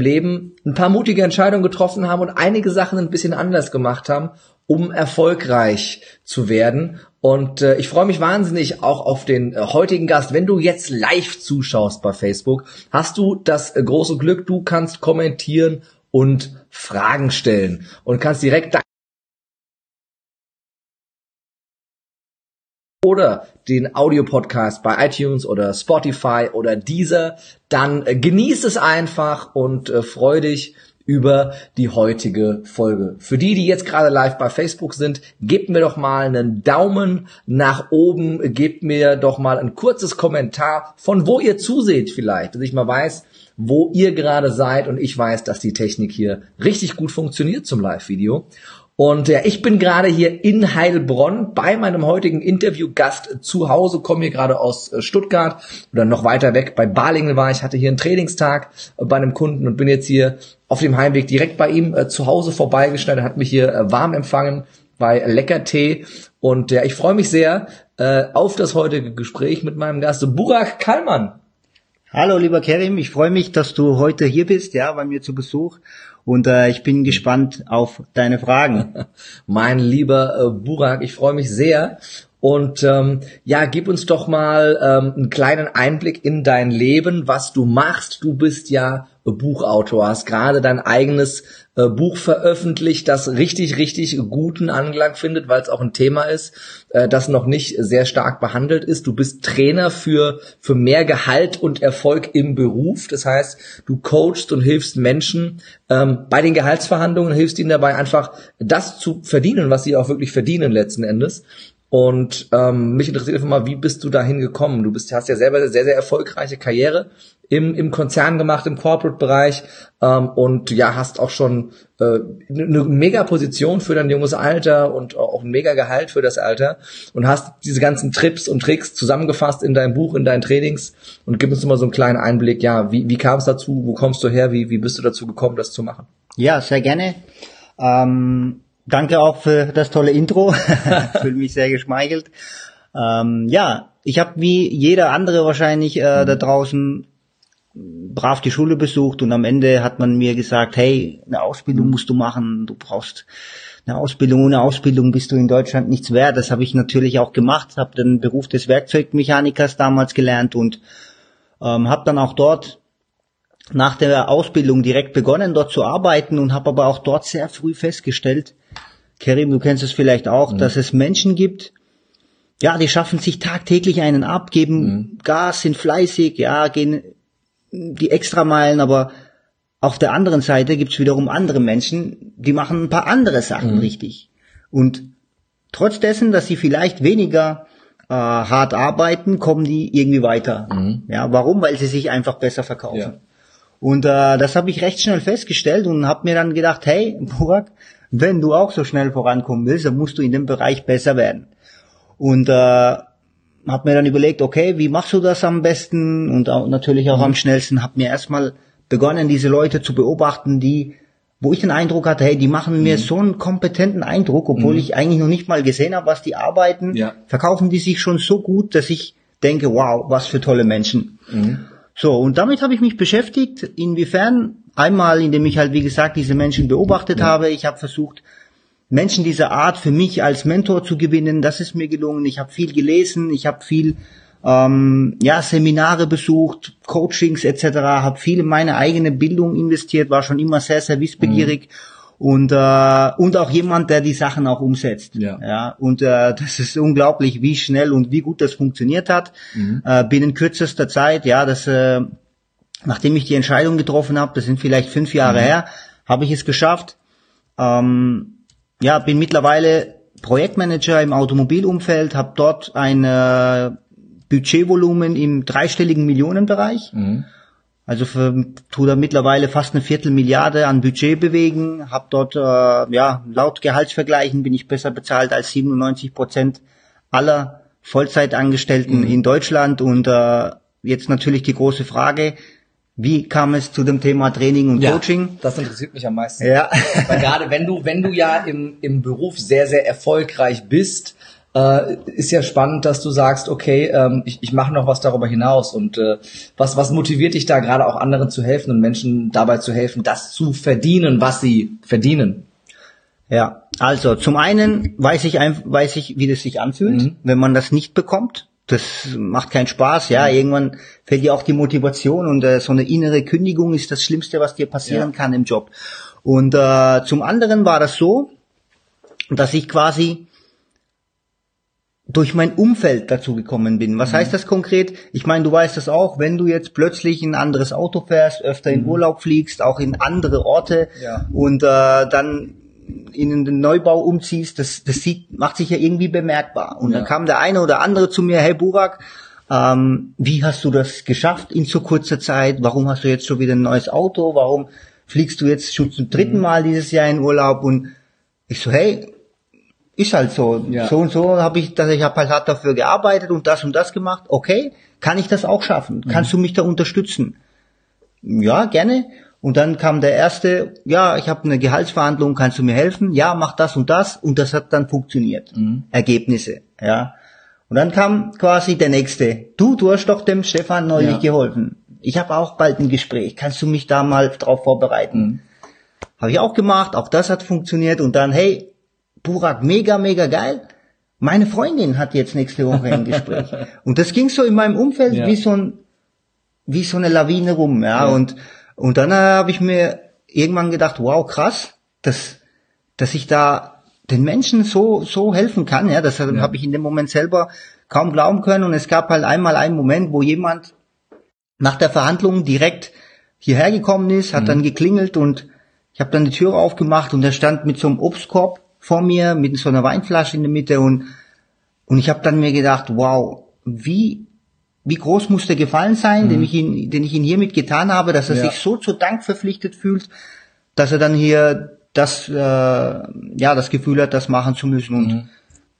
Leben ein paar mutige Entscheidungen getroffen haben und einige Sachen ein bisschen anders gemacht haben, um erfolgreich zu werden. Und äh, ich freue mich wahnsinnig auch auf den äh, heutigen Gast. Wenn du jetzt live zuschaust bei Facebook, hast du das äh, große Glück, du kannst kommentieren und Fragen stellen und kannst direkt oder den Audiopodcast bei iTunes oder Spotify oder Deezer, dann äh, genieß es einfach und äh, freu dich über die heutige Folge. Für die, die jetzt gerade live bei Facebook sind, gebt mir doch mal einen Daumen nach oben, gebt mir doch mal ein kurzes Kommentar, von wo ihr zuseht vielleicht, dass ich mal weiß, wo ihr gerade seid und ich weiß, dass die Technik hier richtig gut funktioniert zum Live-Video. Und ja, ich bin gerade hier in Heilbronn bei meinem heutigen Interviewgast zu Hause, komme hier gerade aus äh, Stuttgart oder noch weiter weg. Bei Balingen war ich, hatte hier einen Trainingstag äh, bei einem Kunden und bin jetzt hier auf dem Heimweg direkt bei ihm äh, zu Hause vorbeigeschnitten, hat mich hier äh, warm empfangen bei Lecker Tee. Und ja, ich freue mich sehr äh, auf das heutige Gespräch mit meinem Gast Burak Kallmann. Hallo lieber Kerim, ich freue mich, dass du heute hier bist, ja, bei mir zu Besuch und äh, ich bin gespannt auf deine Fragen. mein lieber äh, Burak, ich freue mich sehr. Und ähm, ja, gib uns doch mal ähm, einen kleinen Einblick in dein Leben, was du machst. Du bist ja Buchautor, hast gerade dein eigenes äh, Buch veröffentlicht, das richtig, richtig guten Anklang findet, weil es auch ein Thema ist, äh, das noch nicht sehr stark behandelt ist. Du bist Trainer für, für mehr Gehalt und Erfolg im Beruf. Das heißt, du coachst und hilfst Menschen ähm, bei den Gehaltsverhandlungen, hilfst ihnen dabei einfach das zu verdienen, was sie auch wirklich verdienen letzten Endes. Und ähm, mich interessiert einfach mal, wie bist du dahin gekommen? Du bist, hast ja selber eine sehr, sehr erfolgreiche Karriere im, im Konzern gemacht, im Corporate-Bereich ähm, und ja, hast auch schon äh, eine mega Position für dein junges Alter und auch ein mega Gehalt für das Alter und hast diese ganzen Trips und Tricks zusammengefasst in deinem Buch, in deinen Trainings und gib uns mal so einen kleinen Einblick, ja, wie, wie kam es dazu, wo kommst du her, wie, wie bist du dazu gekommen, das zu machen? Ja, sehr gerne. Ähm, danke auch für das tolle Intro, fühle mich sehr geschmeichelt. Ähm, ja, ich habe wie jeder andere wahrscheinlich äh, da draußen brav die Schule besucht und am Ende hat man mir gesagt, hey, eine Ausbildung musst du machen, du brauchst eine Ausbildung, ohne Ausbildung bist du in Deutschland nichts wert. Das habe ich natürlich auch gemacht, habe den Beruf des Werkzeugmechanikers damals gelernt und ähm, habe dann auch dort nach der Ausbildung direkt begonnen, dort zu arbeiten und habe aber auch dort sehr früh festgestellt, Kerim, du kennst es vielleicht auch, mhm. dass es Menschen gibt, ja, die schaffen sich tagtäglich einen ab, geben mhm. Gas, sind fleißig, ja, gehen die Extrameilen, aber auf der anderen Seite gibt's wiederum andere Menschen, die machen ein paar andere Sachen mhm. richtig. Und trotz dessen, dass sie vielleicht weniger äh, hart arbeiten, kommen die irgendwie weiter. Mhm. Ja, warum? Weil sie sich einfach besser verkaufen. Ja. Und äh, das habe ich recht schnell festgestellt und habe mir dann gedacht, hey, Burak, wenn du auch so schnell vorankommen willst, dann musst du in dem Bereich besser werden. Und äh, habe mir dann überlegt, okay, wie machst du das am besten und auch, natürlich auch mhm. am schnellsten. Habe mir erstmal begonnen, diese Leute zu beobachten, die, wo ich den Eindruck hatte, hey, die machen mir mhm. so einen kompetenten Eindruck, obwohl mhm. ich eigentlich noch nicht mal gesehen habe, was die arbeiten, ja. verkaufen die sich schon so gut, dass ich denke, wow, was für tolle Menschen. Mhm. So, und damit habe ich mich beschäftigt. Inwiefern? Einmal, indem ich halt, wie gesagt, diese Menschen beobachtet ja. habe. Ich habe versucht, Menschen dieser Art für mich als Mentor zu gewinnen. Das ist mir gelungen. Ich habe viel gelesen, ich habe viel ähm, ja Seminare besucht, Coachings etc. Habe viel in meine eigene Bildung investiert, war schon immer sehr sehr wissbegierig. Mhm. Und, äh, und auch jemand, der die Sachen auch umsetzt. Ja. ja und äh, das ist unglaublich, wie schnell und wie gut das funktioniert hat. Mhm. Äh, binnen kürzester Zeit, ja, das, äh, nachdem ich die Entscheidung getroffen habe, das sind vielleicht fünf Jahre mhm. her, habe ich es geschafft, ähm, ja, bin mittlerweile Projektmanager im Automobilumfeld, habe dort ein äh, Budgetvolumen im dreistelligen Millionenbereich. Mhm. Also für, da mittlerweile fast eine Viertelmilliarde an Budget bewegen, habe dort, äh, ja, laut Gehaltsvergleichen bin ich besser bezahlt als 97 Prozent aller Vollzeitangestellten mhm. in Deutschland und äh, jetzt natürlich die große Frage, wie kam es zu dem Thema Training und ja, Coaching? Das interessiert mich am meisten. Ja. Weil gerade wenn du, wenn du ja im, im Beruf sehr, sehr erfolgreich bist, äh, ist ja spannend, dass du sagst, okay, ähm, ich, ich mache noch was darüber hinaus. Und äh, was, was motiviert dich da gerade auch anderen zu helfen und Menschen dabei zu helfen, das zu verdienen, was sie verdienen? Ja, also zum einen weiß ich, weiß ich, wie das sich anfühlt, mhm. wenn man das nicht bekommt. Das macht keinen Spaß, ja. Mhm. Irgendwann fällt dir auch die Motivation und äh, so eine innere Kündigung ist das Schlimmste, was dir passieren ja. kann im Job. Und äh, zum anderen war das so, dass ich quasi durch mein Umfeld dazu gekommen bin. Was mhm. heißt das konkret? Ich meine, du weißt das auch, wenn du jetzt plötzlich ein anderes Auto fährst, öfter in mhm. Urlaub fliegst, auch in andere Orte ja. und äh, dann in den Neubau umziehst, das, das sieht, macht sich ja irgendwie bemerkbar. Und ja. dann kam der eine oder andere zu mir, hey Burak, ähm, wie hast du das geschafft in so kurzer Zeit? Warum hast du jetzt schon wieder ein neues Auto? Warum fliegst du jetzt schon zum dritten mhm. Mal dieses Jahr in Urlaub? Und ich so, hey, ist halt so. Ja. So und so habe ich, dass ich habe halt hart dafür gearbeitet und das und das gemacht. Okay, kann ich das auch schaffen? Mhm. Kannst du mich da unterstützen? Ja, gerne. Und dann kam der erste, ja, ich habe eine Gehaltsverhandlung, kannst du mir helfen? Ja, mach das und das und das hat dann funktioniert. Mhm. Ergebnisse, ja. Und dann kam quasi der nächste. Du, du hast doch dem Stefan neulich ja. geholfen. Ich habe auch bald ein Gespräch. Kannst du mich da mal drauf vorbereiten? Mhm. Habe ich auch gemacht, auch das hat funktioniert und dann, hey, Burak, mega, mega geil. Meine Freundin hat jetzt nächste Woche ein Gespräch. und das ging so in meinem Umfeld ja. wie so ein, wie so eine Lawine rum, ja. ja. Und und dann äh, habe ich mir irgendwann gedacht, wow, krass, dass, dass ich da den Menschen so, so helfen kann. Ja, das ja. habe ich in dem Moment selber kaum glauben können. Und es gab halt einmal einen Moment, wo jemand nach der Verhandlung direkt hierher gekommen ist, hat mhm. dann geklingelt und ich habe dann die Tür aufgemacht und er stand mit so einem Obstkorb vor mir, mit so einer Weinflasche in der Mitte und, und ich habe dann mir gedacht, wow, wie wie groß muss der Gefallen sein, mhm. den ich ihn, den ich ihn hiermit getan habe, dass er ja. sich so zu Dank verpflichtet fühlt, dass er dann hier das, äh, ja, das Gefühl hat, das machen zu müssen. Und mhm.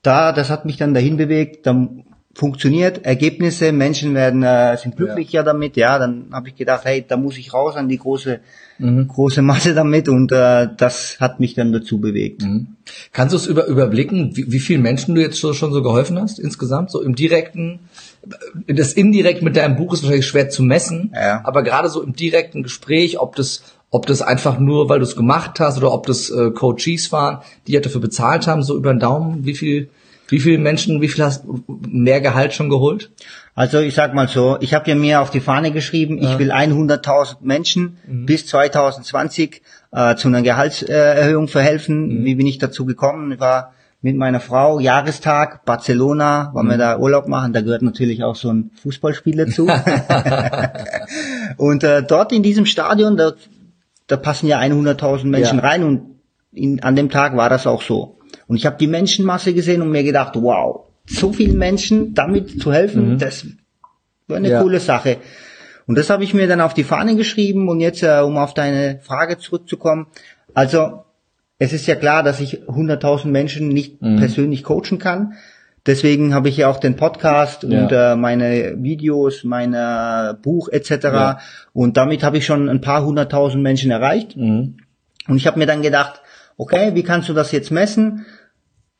da, das hat mich dann dahin bewegt, dann funktioniert, Ergebnisse, Menschen werden äh, sind glücklicher ja. damit, ja, dann habe ich gedacht, hey, da muss ich raus an die große mhm. große Masse damit und äh, das hat mich dann dazu bewegt. Mhm. Kannst du es über, überblicken, wie, wie vielen Menschen du jetzt schon, schon so geholfen hast insgesamt, so im direkten das indirekt mit deinem Buch ist wahrscheinlich schwer zu messen, ja. aber gerade so im direkten Gespräch, ob das ob das einfach nur, weil du es gemacht hast oder ob das äh, Coaches waren, die ja dafür bezahlt haben, so über den Daumen, wie viel wie viele Menschen, wie viel hast mehr Gehalt schon geholt? Also ich sag mal so, ich habe ja mir auf die Fahne geschrieben, ja. ich will 100.000 Menschen mhm. bis 2020 äh, zu einer Gehaltserhöhung verhelfen. Mhm. Wie bin ich dazu gekommen? Ich war mit meiner Frau, Jahrestag, Barcelona, wollen mhm. wir da Urlaub machen, da gehört natürlich auch so ein Fußballspiel dazu. und äh, dort in diesem Stadion, da, da passen ja 100.000 Menschen ja. rein und in, an dem Tag war das auch so. Und ich habe die Menschenmasse gesehen und mir gedacht, wow, so vielen Menschen damit zu helfen, mhm. das war eine ja. coole Sache. Und das habe ich mir dann auf die Fahne geschrieben und jetzt, äh, um auf deine Frage zurückzukommen, also es ist ja klar, dass ich 100.000 Menschen nicht mhm. persönlich coachen kann. Deswegen habe ich ja auch den Podcast ja. und äh, meine Videos, mein äh, Buch etc. Ja. Und damit habe ich schon ein paar hunderttausend Menschen erreicht. Mhm. Und ich habe mir dann gedacht, okay, wie kannst du das jetzt messen?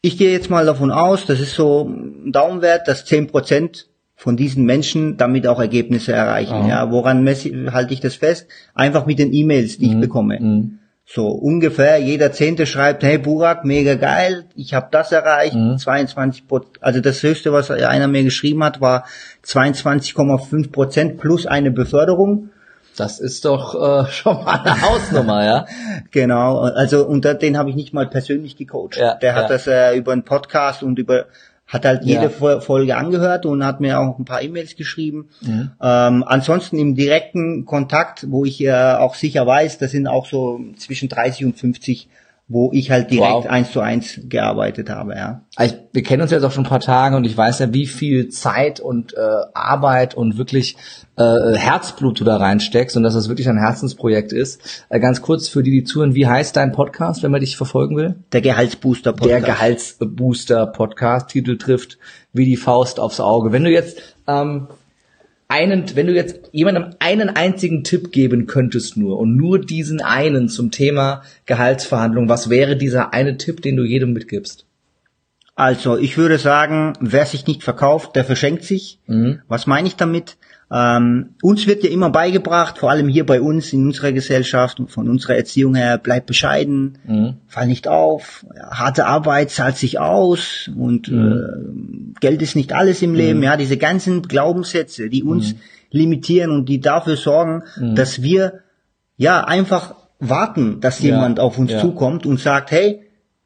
Ich gehe jetzt mal davon aus, das ist so ein Daumenwert, dass zehn Prozent von diesen Menschen damit auch Ergebnisse erreichen. Oh. Ja, woran messe, halte ich das fest? Einfach mit den E-Mails, die mhm. ich bekomme. Mhm. So ungefähr jeder Zehnte schreibt, hey Burak, mega geil, ich habe das erreicht, mhm. 22 Prozent, also das höchste, was einer mir geschrieben hat, war 22,5 Prozent plus eine Beförderung. Das ist doch äh, schon mal eine Hausnummer, ja. genau, also und den habe ich nicht mal persönlich gecoacht. Ja, Der hat ja. das äh, über einen Podcast und über hat halt jede ja. Folge angehört und hat mir auch ein paar E-Mails geschrieben. Mhm. Ähm, ansonsten im direkten Kontakt, wo ich äh, auch sicher weiß, das sind auch so zwischen 30 und 50 wo ich halt direkt wow. eins zu eins gearbeitet habe, ja. Ich, wir kennen uns jetzt auch schon ein paar Tage und ich weiß ja, wie viel Zeit und äh, Arbeit und wirklich äh, Herzblut du da reinsteckst und dass das wirklich ein Herzensprojekt ist. Äh, ganz kurz für die, die zuhören, wie heißt dein Podcast, wenn man dich verfolgen will? Der Gehaltsbooster Podcast. Der Gehaltsbooster Podcast. Titel trifft wie die Faust aufs Auge. Wenn du jetzt ähm, einen, wenn du jetzt jemandem einen einzigen Tipp geben könntest nur und nur diesen einen zum Thema Gehaltsverhandlung, was wäre dieser eine Tipp, den du jedem mitgibst? Also, ich würde sagen, wer sich nicht verkauft, der verschenkt sich. Mhm. Was meine ich damit? Ähm, uns wird ja immer beigebracht, vor allem hier bei uns in unserer Gesellschaft und von unserer Erziehung her, bleib bescheiden, Mhm. fall nicht auf, ja, harte Arbeit zahlt sich aus und Mhm. äh, Geld ist nicht alles im Leben. Ja, diese ganzen Glaubenssätze, die uns Mhm. limitieren und die dafür sorgen, dass wir ja einfach warten, dass Ja, jemand auf uns ja. zukommt und sagt, hey,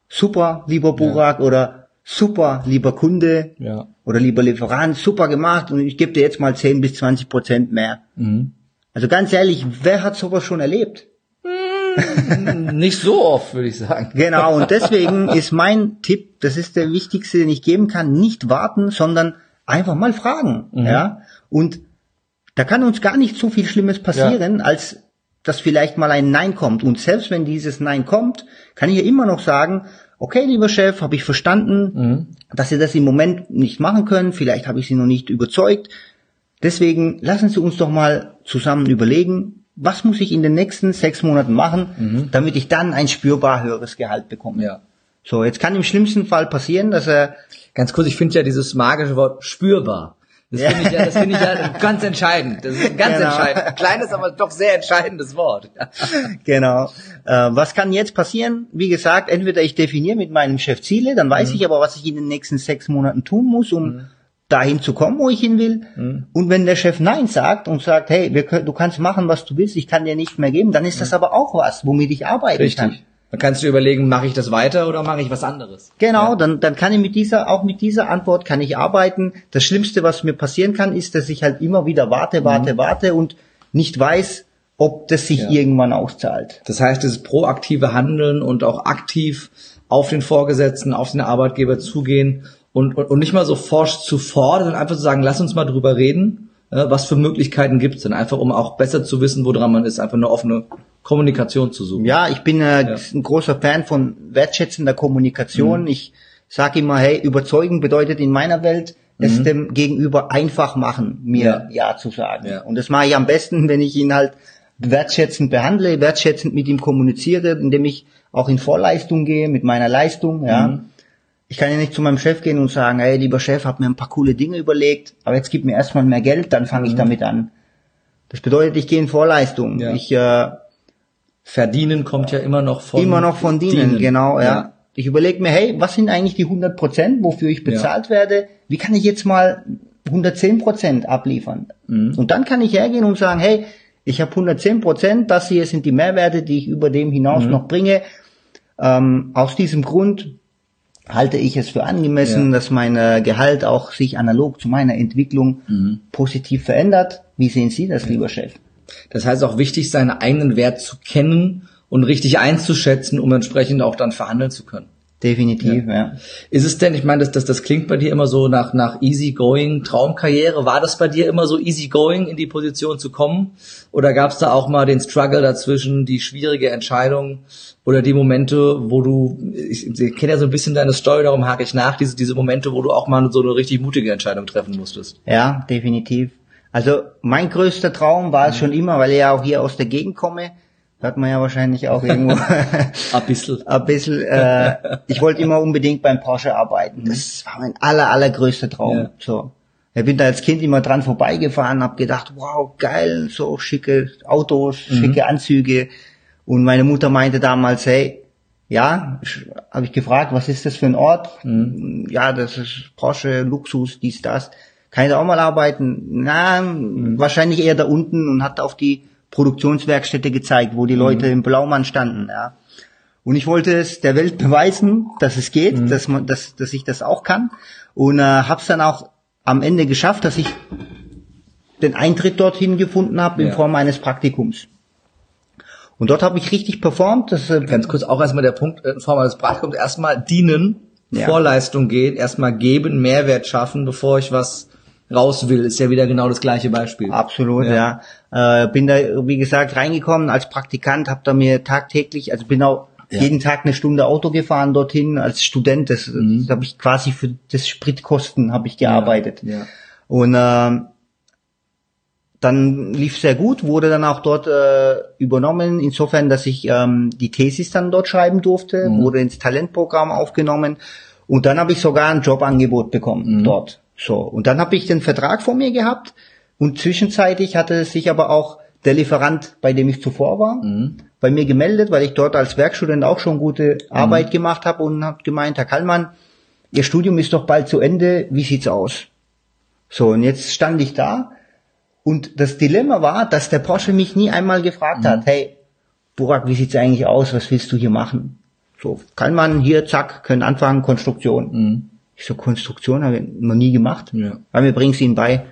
super, lieber Burak oder super, lieber Kunde Ja. oder lieber Lieferant, super gemacht und ich gebe dir jetzt mal 10 bis 20 Prozent mehr. Mhm. Also ganz ehrlich, wer hat sowas schon erlebt? Nicht so oft, würde ich sagen. Genau, und deswegen ist mein Tipp, das ist der wichtigste, den ich geben kann, nicht warten, sondern einfach mal fragen. Ja? Und da kann uns gar nicht so viel Schlimmes passieren, als dass vielleicht mal ein Nein kommt. Und selbst wenn dieses Nein kommt, kann ich ja immer noch sagen, okay, lieber Chef, habe ich verstanden, dass Sie das im Moment nicht machen können, vielleicht habe ich Sie noch nicht überzeugt. Deswegen lassen Sie uns doch mal zusammen überlegen, was muss ich in den nächsten sechs Monaten machen, damit ich dann ein spürbar höheres Gehalt bekomme. Ja. So, jetzt kann im schlimmsten Fall passieren, dass er, Ganz kurz, ich finde ja dieses magische Wort spürbar. Das finde ich ja, das finde ich ja ganz entscheidend. Das ist ein ganz Genau. entscheidend. Ein kleines, aber doch sehr entscheidendes Wort. genau, äh, was kann jetzt passieren? Wie gesagt, entweder ich definiere mit meinem Chef Ziele, dann weiß ich aber, was ich in den nächsten sechs Monaten tun muss, um dahin zu kommen, wo ich hin will. Und wenn der Chef Nein sagt und sagt, hey, wir können, du kannst machen, was du willst, ich kann dir nicht mehr geben, dann ist das aber auch was, womit ich arbeiten kann. Dann kannst du überlegen, mache ich das weiter oder mache ich was anderes? Genau, dann, dann kann ich mit dieser, auch mit dieser Antwort kann ich arbeiten. Das Schlimmste, was mir passieren kann, ist, dass ich halt immer wieder warte, warte, warte und nicht weiß, ob das sich Ja. irgendwann auszahlt. Das heißt, dieses proaktive Handeln und auch aktiv auf den Vorgesetzten, auf den Arbeitgeber zugehen und, und, und nicht mal so forsch zu fordern, sondern einfach zu sagen, lass uns mal drüber reden, was für Möglichkeiten gibt es denn, einfach um auch besser zu wissen, woran man ist, einfach eine offene Kommunikation zu suchen. Ja, ich bin äh, Ja. ein großer Fan von wertschätzender Kommunikation. Ich sage immer, hey, überzeugen bedeutet in meiner Welt, es dem Gegenüber einfach machen, mir ja, zu sagen. Ja. Und das mache ich am besten, wenn ich ihn halt wertschätzend behandle, wertschätzend mit ihm kommuniziere, indem ich auch in Vorleistung gehe mit meiner Leistung. Ja. Ich kann ja nicht zu meinem Chef gehen und sagen, hey, lieber Chef, hab mir ein paar coole Dinge überlegt, aber jetzt gib mir erstmal mehr Geld, dann fange ich damit an. Das bedeutet, ich gehe in Vorleistung. Ja. Ich äh, Verdienen kommt ja immer noch von immer noch von dienen, genau, ja. Ich überlege mir, hey, was sind eigentlich die 100 Prozent, wofür ich bezahlt werde? Wie kann ich jetzt mal 110 Prozent abliefern? Mhm. Und dann kann ich hergehen und sagen, hey, ich habe 110 Prozent, das hier sind die Mehrwerte, die ich über dem hinaus Mhm. noch bringe. Ähm, aus diesem Grund halte ich es für angemessen, Ja. dass mein äh, Gehalt auch sich analog zu meiner Entwicklung Mhm. positiv verändert. Wie sehen Sie das, lieber Chef? Das heißt auch wichtig, seinen eigenen Wert zu kennen und richtig einzuschätzen, um entsprechend auch dann verhandeln zu können. Definitiv, ja. Ist es denn, ich meine, das, das, das klingt bei dir immer so nach, nach easy going, Traumkarriere. War das bei dir immer so easy going, in die Position zu kommen? Oder gab es da auch mal den Struggle dazwischen, die schwierige Entscheidung oder die Momente, wo du, ich, ich kenne ja so ein bisschen deine Story, darum hake ich nach, diese, diese Momente, wo du auch mal so eine richtig mutige Entscheidung treffen musstest? Ja, definitiv. Also mein größter Traum war es schon immer, weil ich ja auch hier aus der Gegend komme, hört man ja wahrscheinlich auch irgendwo Ein bisschen. ein bisschen, äh, ich wollte immer unbedingt beim Porsche arbeiten. Das war mein aller, allergrößter Traum. Ja. So. Ich bin da als Kind immer dran vorbeigefahren, hab gedacht, wow, geil, so schicke Autos, schicke Anzüge. Und meine Mutter meinte damals, hey, ja, habe ich gefragt, was ist das für ein Ort? Ja, das ist Porsche, Luxus, dies, das. Kann ich da auch mal arbeiten? Na, wahrscheinlich eher da unten und hat auf die Produktionswerkstätte gezeigt, wo die Leute im Blaumann standen, ja. Und ich wollte es der Welt beweisen, dass es geht, dass man, dass, dass ich das auch kann. Und äh, habe es dann auch am Ende geschafft, dass ich den Eintritt dorthin gefunden habe in Ja. Form eines Praktikums. Und dort habe ich richtig performt. Das, äh, Ganz kurz auch erstmal der Punkt äh, in Form eines Praktikums. Erstmal dienen, Ja. Vorleistung gehen, erstmal geben, Mehrwert schaffen, bevor ich was raus will. Ist ja wieder genau das gleiche Beispiel. Absolut, Ja. ja. Äh, bin da, wie gesagt, reingekommen als Praktikant, habe da mir tagtäglich, also bin auch Ja. jeden Tag eine Stunde Auto gefahren dorthin als Student. Das, das habe ich quasi für das Spritkosten habe ich gearbeitet. Ja. Und ähm, dann lief sehr gut, wurde dann auch dort äh, übernommen, insofern, dass ich ähm, die Thesis dann dort schreiben durfte, wurde ins Talentprogramm aufgenommen Und dann habe ich sogar ein Jobangebot bekommen Mhm. dort. So. Und dann habe ich den Vertrag vor mir gehabt und zwischenzeitlich hatte sich aber auch der Lieferant, bei dem ich zuvor war, Mhm. bei mir gemeldet, weil ich dort als Werkstudent auch schon gute Arbeit gemacht habe und habe gemeint, Herr Kallmann, Ihr Studium ist doch bald zu Ende, wie sieht's aus? So, und jetzt stand ich da und das Dilemma war, dass der Porsche mich nie einmal gefragt hat, hey, Burak, wie sieht's eigentlich aus? Was willst du hier machen? So, Kallmann, hier, zack, können anfangen, Konstruktion. Mhm. Ich so, Konstruktion habe ich noch nie gemacht. Ja. Weil mir bringt's ihnen bei.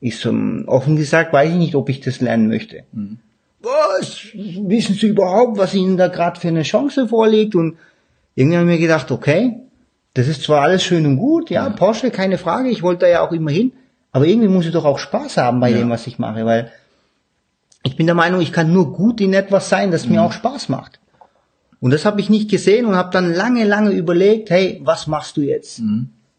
Ich so, offen gesagt, weiß ich nicht, ob ich das lernen möchte. Was? Wissen Sie überhaupt, was Ihnen da gerade für eine Chance vorliegt? Und irgendwie habe ich mir gedacht, okay, das ist zwar alles schön und gut, ja, Porsche, keine Frage, ich wollte da ja auch immer hin, aber irgendwie muss ich doch auch Spaß haben bei Ja. dem, was ich mache, weil ich bin der Meinung, ich kann nur gut in etwas sein, das mir auch Spaß macht. Und das habe ich nicht gesehen und habe dann lange, lange überlegt, hey, was machst du jetzt?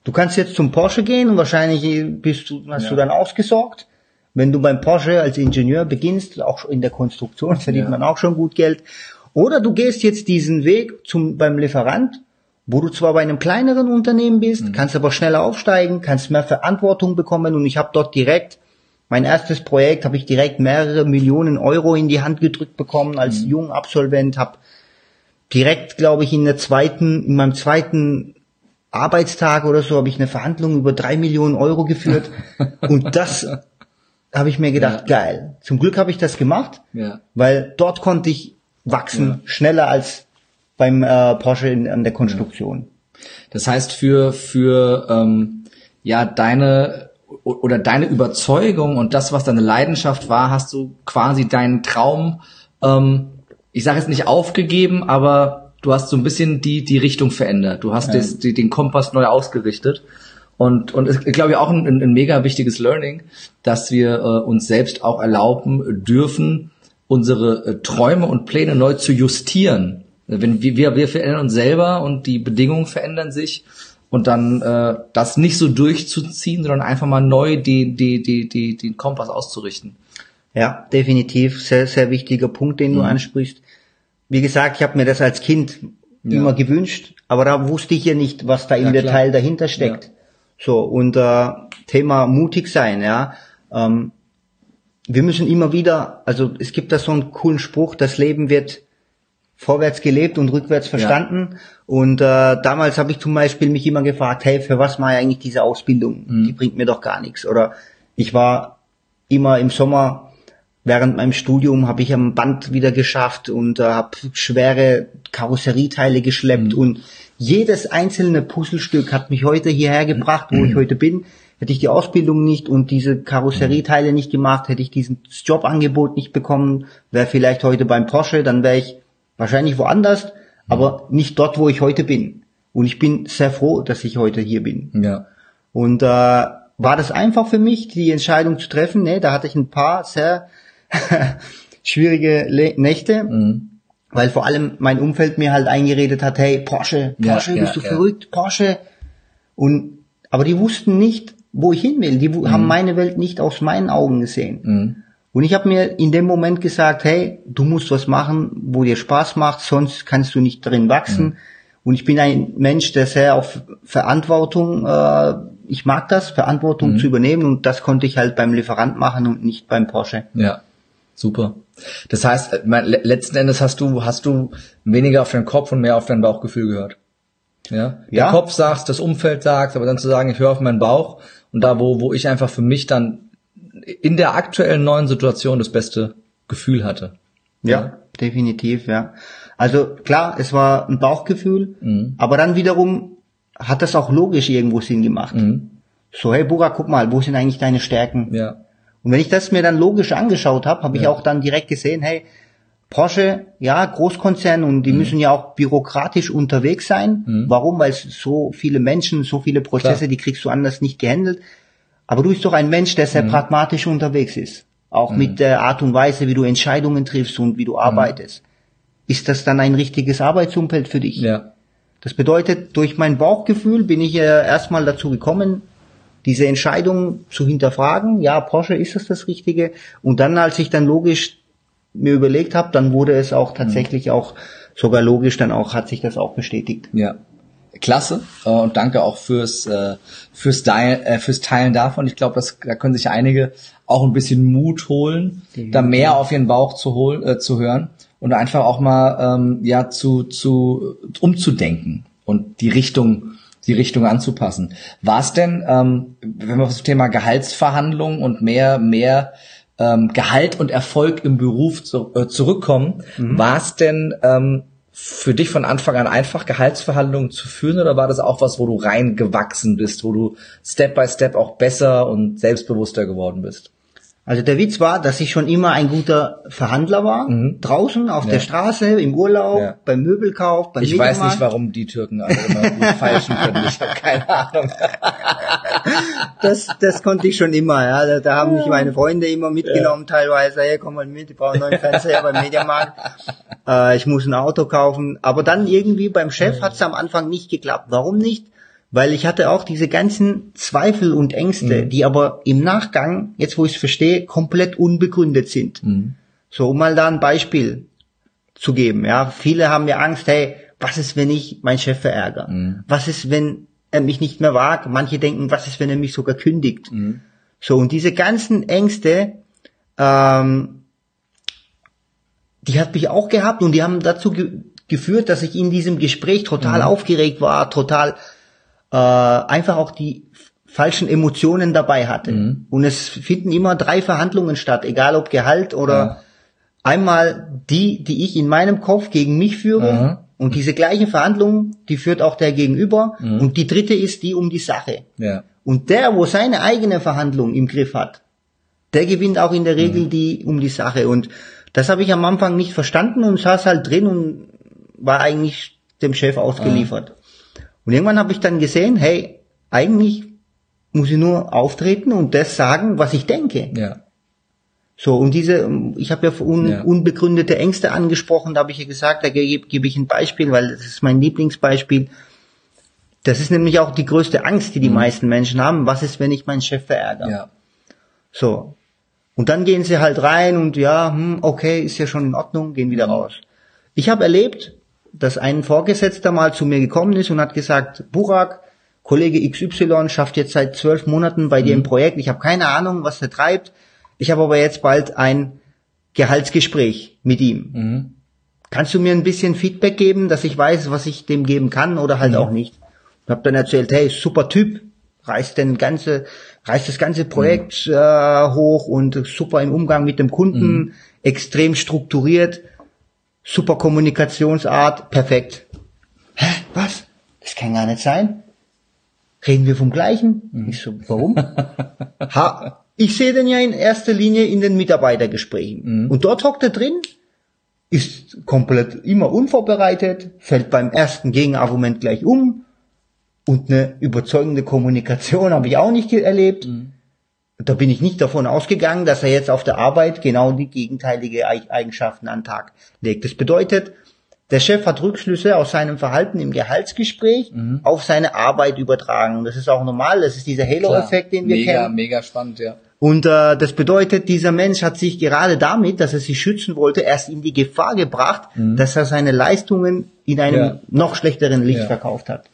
Du kannst jetzt zum Porsche gehen und wahrscheinlich bist du, hast Ja. du dann ausgesorgt. Wenn du beim Porsche als Ingenieur beginnst, auch in der Konstruktion verdient Ja. man auch schon gut Geld. Oder du gehst jetzt diesen Weg zum, beim Lieferant, wo du zwar bei einem kleineren Unternehmen bist, Mhm. kannst aber schneller aufsteigen, kannst mehr Verantwortung bekommen und ich habe dort direkt mein erstes Projekt habe ich direkt mehrere Millionen Euro in die Hand gedrückt bekommen als Mhm. junger Absolvent, habe direkt, glaube ich, in der zweiten, in meinem zweiten Arbeitstag oder so habe ich eine Verhandlung über drei Millionen Euro geführt und das habe ich mir gedacht, geil. Zum Glück habe ich das gemacht, Ja. weil dort konnte ich wachsen schneller als beim äh, Porsche in, an der Konstruktion. Das heißt, für, für ähm, ja, deine oder deine Überzeugung und das, was deine Leidenschaft war, hast du quasi deinen Traum, ähm, ich sage jetzt nicht aufgegeben, aber du hast so ein bisschen die, die Richtung verändert. Du hast das, die, den Kompass neu ausgerichtet. Und, und ist, glaube ich, auch ein, ein, mega wichtiges Learning, dass wir äh, uns selbst auch erlauben dürfen, unsere äh, Träume und Pläne neu zu justieren. Wenn wir, wir, wir verändern uns selber und die Bedingungen verändern sich und dann äh, das nicht so durchzuziehen, sondern einfach mal neu die, die, die, die, den Kompass auszurichten. Ja, definitiv. Sehr, sehr wichtiger Punkt, den du ansprichst. Wie gesagt, ich habe mir das als Kind immer gewünscht, aber da wusste ich ja nicht, was da im Ja. Detail dahinter steckt. So, und äh, Thema mutig sein, ja. Ähm, wir müssen immer wieder, also es gibt da so einen coolen Spruch, das Leben wird vorwärts gelebt und rückwärts verstanden. Und äh, damals habe ich zum Beispiel mich immer gefragt, hey, für was mache ich eigentlich diese Ausbildung? Die bringt mir doch gar nichts. Oder ich war immer im Sommer während meinem Studium habe ich am Band wieder geschafft und äh, habe schwere Karosserieteile geschleppt und jedes einzelne Puzzlestück hat mich heute hierher gebracht, wo ich heute bin. Hätte ich die Ausbildung nicht und diese Karosserieteile nicht gemacht, hätte ich dieses Jobangebot nicht bekommen, wäre vielleicht heute beim Porsche, dann wäre ich wahrscheinlich woanders, aber nicht dort, wo ich heute bin. Und ich bin sehr froh, dass ich heute hier bin. Ja. Und äh, war das einfach für mich, die Entscheidung zu treffen? Nee, da hatte ich ein paar sehr schwierige Le Nächte, Mhm. weil vor allem mein Umfeld mir halt eingeredet hat, hey, Porsche, Ja, Porsche, ja, bist du ja. verrückt, Porsche. Und aber die wussten nicht, wo ich hin will. Die wu- haben meine Welt nicht aus meinen Augen gesehen. Mhm. Und ich habe mir in dem Moment gesagt, hey, du musst was machen, wo dir Spaß macht, sonst kannst du nicht drin wachsen. Und ich bin ein Mensch, der sehr auf Verantwortung, äh, ich mag das, Verantwortung zu übernehmen und das konnte ich halt beim Lieferant machen und nicht beim Porsche. Ja, super. Das heißt, äh, mein, letzten Endes hast du, hast du weniger auf deinen Kopf und mehr auf dein Bauchgefühl gehört. Ja? Der Ja. Kopf sagt, das Umfeld sagt, aber dann zu sagen, ich höre auf meinen Bauch und da, wo, wo ich einfach für mich dann in der aktuellen neuen Situation das beste Gefühl hatte. Ja, definitiv, ja. Also klar, es war ein Bauchgefühl, aber dann wiederum hat das auch logisch irgendwo Sinn gemacht. So, hey Bura, guck mal, wo sind eigentlich deine Stärken? Ja. Und wenn ich das mir dann logisch angeschaut habe, habe ich auch dann direkt gesehen, hey, Porsche, ja, Großkonzern und die müssen ja auch bürokratisch unterwegs sein. Warum? Weil so viele Menschen, so viele Prozesse, Klar. die kriegst du anders nicht gehandelt. Aber du bist doch ein Mensch, der sehr pragmatisch unterwegs ist. Auch mit der Art und Weise, wie du Entscheidungen triffst und wie du arbeitest. Ist das dann ein richtiges Arbeitsumfeld für dich? Ja. Das bedeutet, durch mein Bauchgefühl bin ich äh, erstmal dazu gekommen, diese Entscheidung zu hinterfragen. Ja, Porsche ist das das Richtige. Und dann, als ich dann logisch mir überlegt habe, dann wurde es auch tatsächlich auch sogar logisch, dann auch hat sich das auch bestätigt. Ja. klasse äh, und danke auch fürs äh, fürs, Teil, äh, fürs Teilen davon. Ich glaube, da können sich einige auch ein bisschen Mut holen, mhm. da mehr auf ihren Bauch zu holen, äh, zu hören und einfach auch mal ähm, ja zu zu umzudenken und die Richtung die Richtung anzupassen. War es denn, ähm, wenn wir auf das Thema Gehaltsverhandlungen und mehr mehr ähm, Gehalt und Erfolg im Beruf zu, äh, zurückkommen, mhm. war es denn ähm, für dich von Anfang an einfach, Gehaltsverhandlungen zu führen oder war das auch was, wo du reingewachsen bist, wo du Step by Step auch besser und selbstbewusster geworden bist? Also der Witz war, dass ich schon immer ein guter Verhandler war, mhm. draußen auf ja. der Straße, im Urlaub, ja. beim Möbelkauf, beim Ich weiß nicht, warum die Türken alle immer gut feilschen können. Ich habe keine Ahnung. das, das konnte ich schon immer. Ja. Da, da haben mich meine Freunde immer mitgenommen, ja. teilweise. Hey, komm mal mit, ich brauche einen neuen Fernseher beim Mediamarkt. Äh, ich muss ein Auto kaufen. Aber dann irgendwie beim Chef hat es am Anfang nicht geklappt. Warum nicht? Weil ich hatte auch diese ganzen Zweifel und Ängste, mhm. die aber im Nachgang, jetzt wo ich es verstehe, komplett unbegründet sind. Mhm. So, um mal da ein Beispiel zu geben. Ja, viele haben ja Angst, hey, was ist, wenn ich meinen Chef verärgere? Mhm. Was ist, wenn er mich nicht mehr wagt? Manche denken, was ist, wenn er mich sogar kündigt? Mhm. So, und diese ganzen Ängste, ähm, die hat mich auch gehabt und die haben dazu ge geführt, dass ich in diesem Gespräch total mhm. aufgeregt war, total äh, einfach auch die falschen Emotionen dabei hatte. Mhm. Und es finden immer drei Verhandlungen statt, egal ob Gehalt oder ja. einmal die, die ich in meinem Kopf gegen mich führe. Mhm. Und diese gleiche Verhandlung, die führt auch der Gegenüber. Mhm. Und die dritte ist die um die Sache. Ja. Und der, wo seine eigene Verhandlung im Griff hat, der gewinnt auch in der Regel mhm. die um die Sache. Und das habe ich am Anfang nicht verstanden und saß halt drin und war eigentlich dem Chef ausgeliefert. Und irgendwann habe ich dann gesehen, hey, eigentlich muss ich nur auftreten und das sagen, was ich denke. Ja. So, und diese, ich habe ja, un, ja unbegründete Ängste angesprochen, da habe ich ja gesagt, da gebe geb ich ein Beispiel, weil das ist mein Lieblingsbeispiel. Das ist nämlich auch die größte Angst, die die mhm. meisten Menschen haben. Was ist, wenn ich meinen Chef verärgere? Ja. So. Und dann gehen sie halt rein und ja, hm, okay, ist ja schon in Ordnung, gehen wieder mhm. raus. Ich habe erlebt, dass ein Vorgesetzter mal zu mir gekommen ist und hat gesagt, Burak, Kollege XY schafft jetzt seit zwölf Monaten bei mhm. dir im mhm. Projekt. Ich habe keine Ahnung, was er treibt. Ich habe aber jetzt bald ein Gehaltsgespräch mit ihm. Mhm. Kannst du mir ein bisschen Feedback geben, dass ich weiß, was ich dem geben kann oder halt mhm. auch nicht? Ich habe dann erzählt, hey, super Typ, reißt den ganze, reißt das ganze Projekt mhm. äh, hoch und super im Umgang mit dem Kunden, mhm. extrem strukturiert super Kommunikationsart, perfekt. Hä, was? Das kann gar nicht sein. Reden wir vom Gleichen? Mhm. Ich so, warum? ha, ich sehe den ja in erster Linie in den Mitarbeitergesprächen. Mhm. Und dort hockt er drin, ist komplett immer unvorbereitet, fällt beim ersten Gegenargument gleich um und eine überzeugende Kommunikation habe ich auch nicht erlebt. Mhm da bin ich nicht davon ausgegangen, dass er jetzt auf der Arbeit genau die gegenteilige Eigenschaften an den Tag legt. Das bedeutet, der Chef hat Rückschlüsse aus seinem Verhalten im Gehaltsgespräch mhm. auf seine Arbeit übertragen. Das ist auch normal, das ist dieser Halo-Effekt, den wir mega, kennen. Mega, mega spannend, ja. Und äh, das bedeutet, dieser Mensch hat sich gerade damit, dass er sich schützen wollte, erst in die Gefahr gebracht, mhm. dass er seine Leistungen in einem ja. noch schlechteren Licht ja. verkauft hat.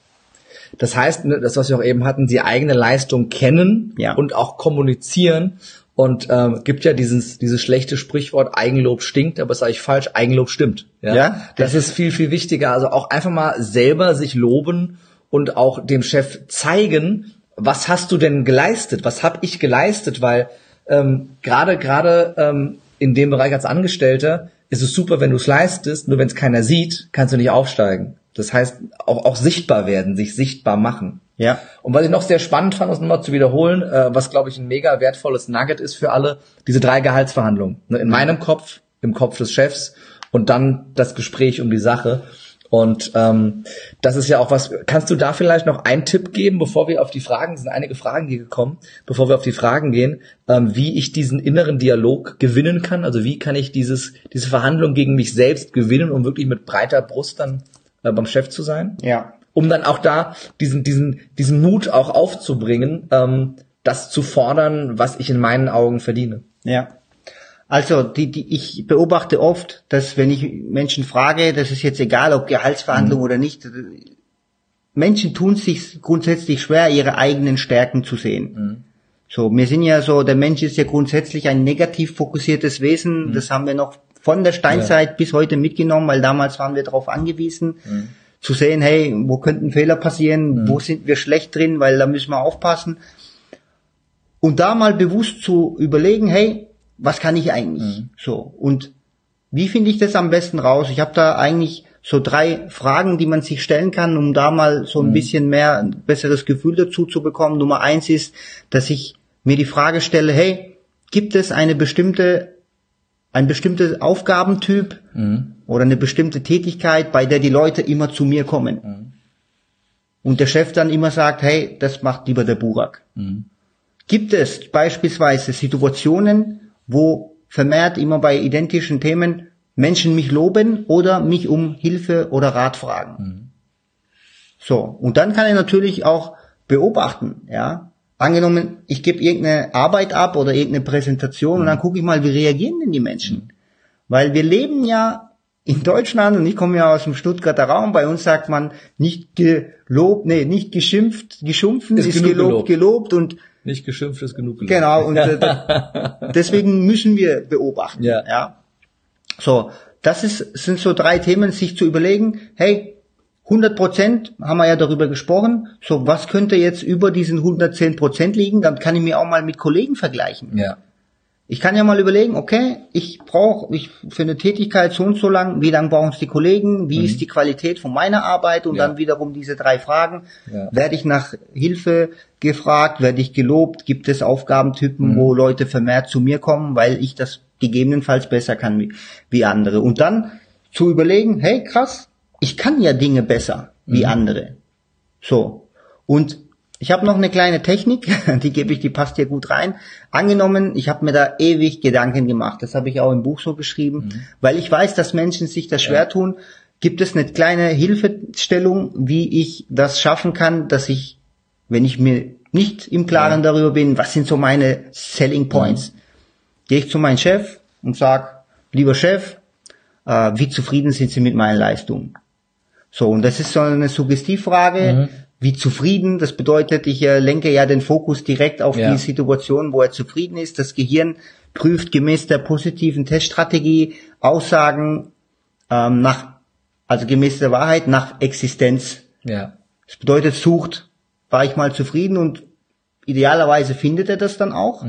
Das heißt, ne, das, was wir auch eben hatten, die eigene Leistung kennen ja. und auch kommunizieren. Und ähm, gibt ja dieses, dieses schlechte Sprichwort, Eigenlob stinkt, aber das sage ich falsch, Eigenlob stimmt. Ja? ja das ist viel, viel wichtiger. Also auch einfach mal selber sich loben und auch dem Chef zeigen, was hast du denn geleistet? Was habe ich geleistet? Weil ähm, gerade gerade ähm, in dem Bereich als Angestellter ist es super, wenn du es leistest, nur wenn es keiner sieht, kannst du nicht aufsteigen. Das heißt, auch, auch sichtbar werden, sich sichtbar machen. Ja. Und was ich noch sehr spannend fand, das nochmal zu wiederholen, äh, was glaube ich ein mega wertvolles Nugget ist für alle, diese drei Gehaltsverhandlungen. Ne, in meinem Kopf, im Kopf des Chefs und dann das Gespräch um die Sache. Und ähm, das ist ja auch was. Kannst du da vielleicht noch einen Tipp geben, bevor wir auf die Fragen, sind einige Fragen hier gekommen, bevor wir auf die Fragen gehen, ähm, wie ich diesen inneren Dialog gewinnen kann? Also wie kann ich dieses diese Verhandlung gegen mich selbst gewinnen, um wirklich mit breiter Brust dann äh, beim Chef zu sein. Ja. Um dann auch da diesen, diesen, diesen Mut auch aufzubringen, ähm, das zu fordern, was ich in meinen Augen verdiene. Ja. Also die, die, ich beobachte oft, dass wenn ich Menschen frage, das ist jetzt egal, ob Gehaltsverhandlung mhm. oder nicht, Menschen tun sich grundsätzlich schwer, ihre eigenen Stärken zu sehen. Mhm. So, wir sind ja so, der Mensch ist ja grundsätzlich ein negativ fokussiertes Wesen. Mhm. Das haben wir noch von der Steinzeit bis heute mitgenommen, weil damals waren wir darauf angewiesen, Mhm. zu sehen, hey, wo könnten Fehler passieren, wo sind wir schlecht drin, weil da müssen wir aufpassen. Und da mal bewusst zu überlegen, hey, was kann ich eigentlich? Mhm. So, und wie finde ich das am besten raus? Ich habe da eigentlich so drei Fragen, die man sich stellen kann, um da mal Mhm. so ein bisschen mehr, ein besseres Gefühl dazu zu bekommen. Nummer eins ist, dass ich mir die Frage stelle, hey, gibt es eine bestimmte, ein bestimmter Aufgabentyp oder eine bestimmte Tätigkeit, bei der die Leute immer zu mir kommen? Und der Chef dann immer sagt, hey, das macht lieber der Burak. Gibt es beispielsweise Situationen, wo vermehrt immer bei identischen Themen Menschen mich loben oder mich um Hilfe oder Rat fragen? So, und dann kann ich natürlich auch beobachten, ja. Angenommen, ich gebe irgendeine Arbeit ab oder irgendeine Präsentation und dann gucke ich mal, wie reagieren denn die Menschen? Weil wir leben ja in Deutschland und ich komme ja aus dem Stuttgarter Raum, bei uns sagt man nicht gelobt, nee, nicht geschimpft, geschumpfen, Ist ist, gelobt, gelobt. gelobt und Nicht geschimpft ist genug gelobt. Genau, und äh, da- deswegen müssen wir beobachten. Ja. ja. So, das ist, sind so drei Themen, sich zu überlegen, hey, 100 Prozent haben wir ja darüber gesprochen, so was könnte jetzt über diesen 110 Prozent liegen, dann kann ich mir auch mal mit Kollegen vergleichen. Ja. Ich kann ja mal überlegen, okay, ich brauche ich für eine Tätigkeit so und so lang, wie lang brauchen es die Kollegen, wie ist die Qualität von meiner Arbeit und Mhm. Ja. dann wiederum diese drei Fragen. Ja. Werde ich nach Hilfe gefragt, werde ich gelobt, gibt es Aufgabentypen, Mhm. wo Leute vermehrt zu mir kommen, weil ich das gegebenenfalls besser kann wie andere. Und dann zu überlegen, hey krass, ich kann ja Dinge besser wie Mhm. andere. So. Und ich habe noch eine kleine Technik, die gebe ich, die passt hier gut rein. Angenommen, ich habe mir da ewig Gedanken gemacht. Das habe ich auch im Buch so geschrieben, weil ich weiß, dass Menschen sich das schwer tun. Gibt es eine kleine Hilfestellung, wie ich das schaffen kann, dass ich, wenn ich mir nicht im Klaren darüber bin, was sind so meine Selling Points, gehe ich zu meinem Chef und sag, lieber Chef, äh, wie zufrieden sind Sie mit meinen Leistungen? So, und das ist so eine Suggestivfrage. Wie zufrieden, das bedeutet, ich äh, lenke ja den Fokus direkt auf Ja. die Situation, wo er zufrieden ist. Das Gehirn prüft gemäß der positiven Teststrategie Aussagen ähm, nach, also gemäß der Wahrheit nach Existenz. Ja. Das bedeutet, sucht, war ich mal zufrieden und idealerweise findet er das dann auch.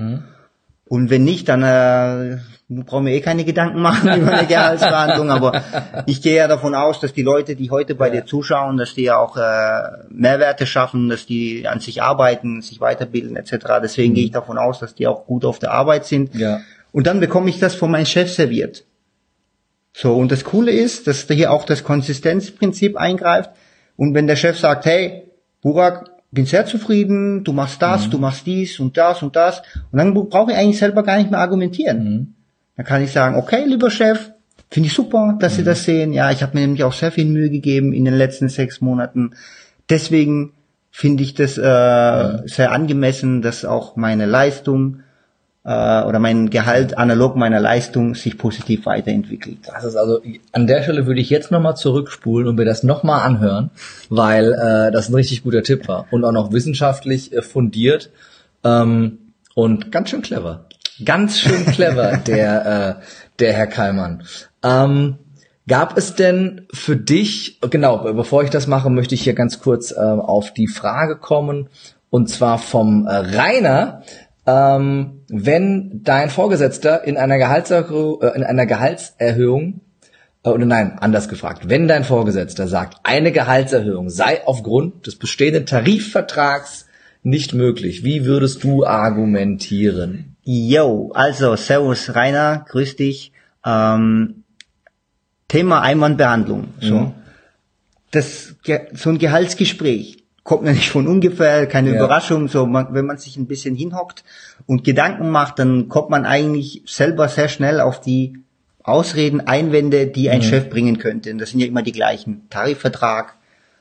Und wenn nicht, dann äh, brauchen wir eh keine Gedanken machen über eine Gehaltsverhandlung. Aber ich gehe ja davon aus, dass die Leute, die heute bei dir zuschauen, dass die ja auch äh, Mehrwerte schaffen, dass die an sich arbeiten, sich weiterbilden etc. Deswegen gehe ich davon aus, dass die auch gut auf der Arbeit sind. Ja. Und dann bekomme ich das von meinem Chef serviert. So, und das Coole ist, dass da hier auch das Konsistenzprinzip eingreift. Und wenn der Chef sagt, hey, Burak, bin sehr zufrieden, du machst das, du machst dies und das und das, und dann brauche ich eigentlich selber gar nicht mehr argumentieren. Dann kann ich sagen, okay, lieber Chef, finde ich super, dass Sie das sehen. Ja, ich habe mir nämlich auch sehr viel Mühe gegeben in den letzten sechs Monaten. Deswegen finde ich das äh, sehr angemessen, dass auch meine Leistung äh, oder mein Gehalt analog meiner Leistung sich positiv weiterentwickelt. Das ist also, an der Stelle würde ich jetzt nochmal zurückspulen und mir das nochmal anhören, weil äh, das ein richtig guter Tipp war und auch noch wissenschaftlich äh, fundiert ähm, und ganz schön clever. Ganz schön clever, der, äh, der Herr Kallmann. Ähm, gab es denn für dich, genau, bevor ich das mache, möchte ich hier ganz kurz äh, auf die Frage kommen, und zwar vom äh, Rainer, ähm, wenn dein Vorgesetzter in einer, Gehaltserhöhung, äh, in einer Gehaltserhöhung äh, oder nein, anders gefragt, wenn dein Vorgesetzter sagt, eine Gehaltserhöhung sei aufgrund des bestehenden Tarifvertrags nicht möglich, wie würdest du argumentieren? Yo, also Servus Rainer, grüß dich. Ähm, Thema Einwandbehandlung. So. Das, Ge- so ein Gehaltsgespräch kommt ja nicht von ungefähr, keine Ja. Überraschung. So, man, wenn man sich ein bisschen hinhockt und Gedanken macht, dann kommt man eigentlich selber sehr schnell auf die Ausreden, Einwände, die ein Chef bringen könnte. Und das sind ja immer die gleichen. Tarifvertrag,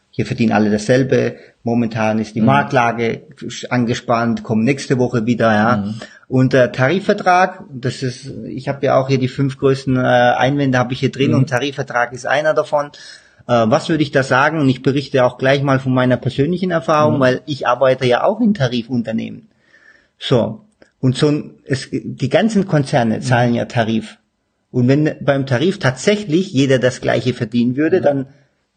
hier verdienen alle dasselbe. Momentan ist die Marktlage angespannt, kommen nächste Woche wieder, ja. Und der Tarifvertrag, das ist, ich habe ja auch hier die fünf größten äh, Einwände habe ich hier drin und Tarifvertrag ist einer davon. Äh, was würde ich da sagen? Und ich berichte auch gleich mal von meiner persönlichen Erfahrung, mhm. weil ich arbeite ja auch in Tarifunternehmen. So. Und so, es, die ganzen Konzerne zahlen mhm. ja Tarif. Und wenn beim Tarif tatsächlich jeder das Gleiche verdienen würde, mhm. dann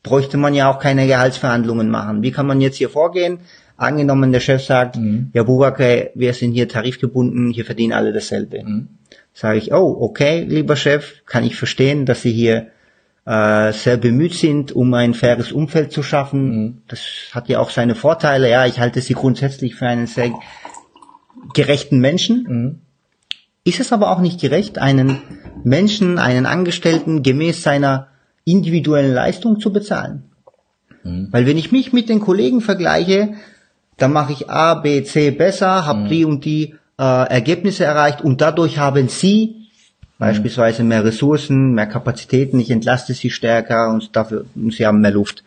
bräuchte man ja auch keine Gehaltsverhandlungen machen. Wie kann man jetzt hier vorgehen? Angenommen, der Chef sagt, mhm. ja, Burak, wir sind hier tarifgebunden, hier verdienen alle dasselbe. Mhm. Sage ich, oh, okay, lieber Chef, kann ich verstehen, dass Sie hier äh, sehr bemüht sind, um ein faires Umfeld zu schaffen. Mhm. Das hat ja auch seine Vorteile. Ja, ich halte Sie grundsätzlich für einen sehr gerechten Menschen. Mhm. Ist es aber auch nicht gerecht, einen Menschen, einen Angestellten gemäß seiner individuellen Leistung zu bezahlen? Mhm. Weil wenn ich mich mit den Kollegen vergleiche, dann mache ich A, B, C besser, habe mhm. die und die äh, Ergebnisse erreicht und dadurch haben sie mhm. beispielsweise mehr Ressourcen, mehr Kapazitäten, ich entlaste sie stärker und dafür und sie haben mehr Luft.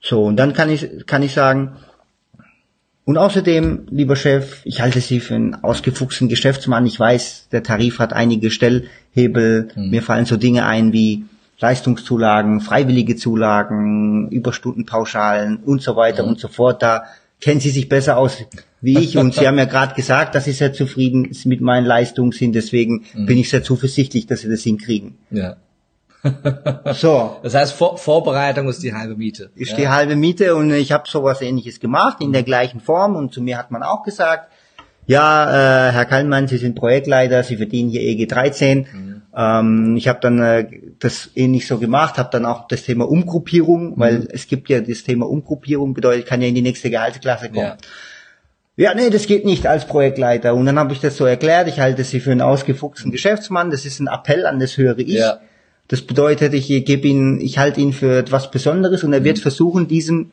So, und dann kann ich, kann ich sagen, und außerdem, lieber Chef, ich halte Sie für einen ausgefuchsten Geschäftsmann. Ich weiß, der Tarif hat einige Stellhebel. Mhm. Mir fallen so Dinge ein wie Leistungszulagen, freiwillige Zulagen, Überstundenpauschalen und so weiter mhm. und so fort. Da kennen Sie sich besser aus wie ich und Sie haben ja gerade gesagt, dass Sie sehr zufrieden mit meinen Leistungen sind. Deswegen mhm. bin ich sehr zuversichtlich, dass Sie das hinkriegen. Ja. so. Das heißt, Vor Vorbereitung ist die halbe Miete. Ist ja. die halbe Miete und ich habe sowas ähnliches gemacht in der gleichen Form und zu mir hat man auch gesagt, ja, äh, Herr Kallmann, Sie sind Projektleiter, Sie verdienen hier EG 13. Mhm. Ähm, ich habe dann äh, das ähnlich so gemacht, habe dann auch das Thema Umgruppierung, mhm. weil es gibt ja das Thema Umgruppierung, bedeutet, kann ja in die nächste Gehaltsklasse kommen. Ja. Ja, nee, das geht nicht als Projektleiter. Und dann habe ich das so erklärt, ich halte sie für einen ausgefuchsten Geschäftsmann, das ist ein Appell an das höhere Ich. Ja. Das bedeutet, ich gebe ihn, ich halte ihn für etwas Besonderes und er wird mhm. versuchen, diesem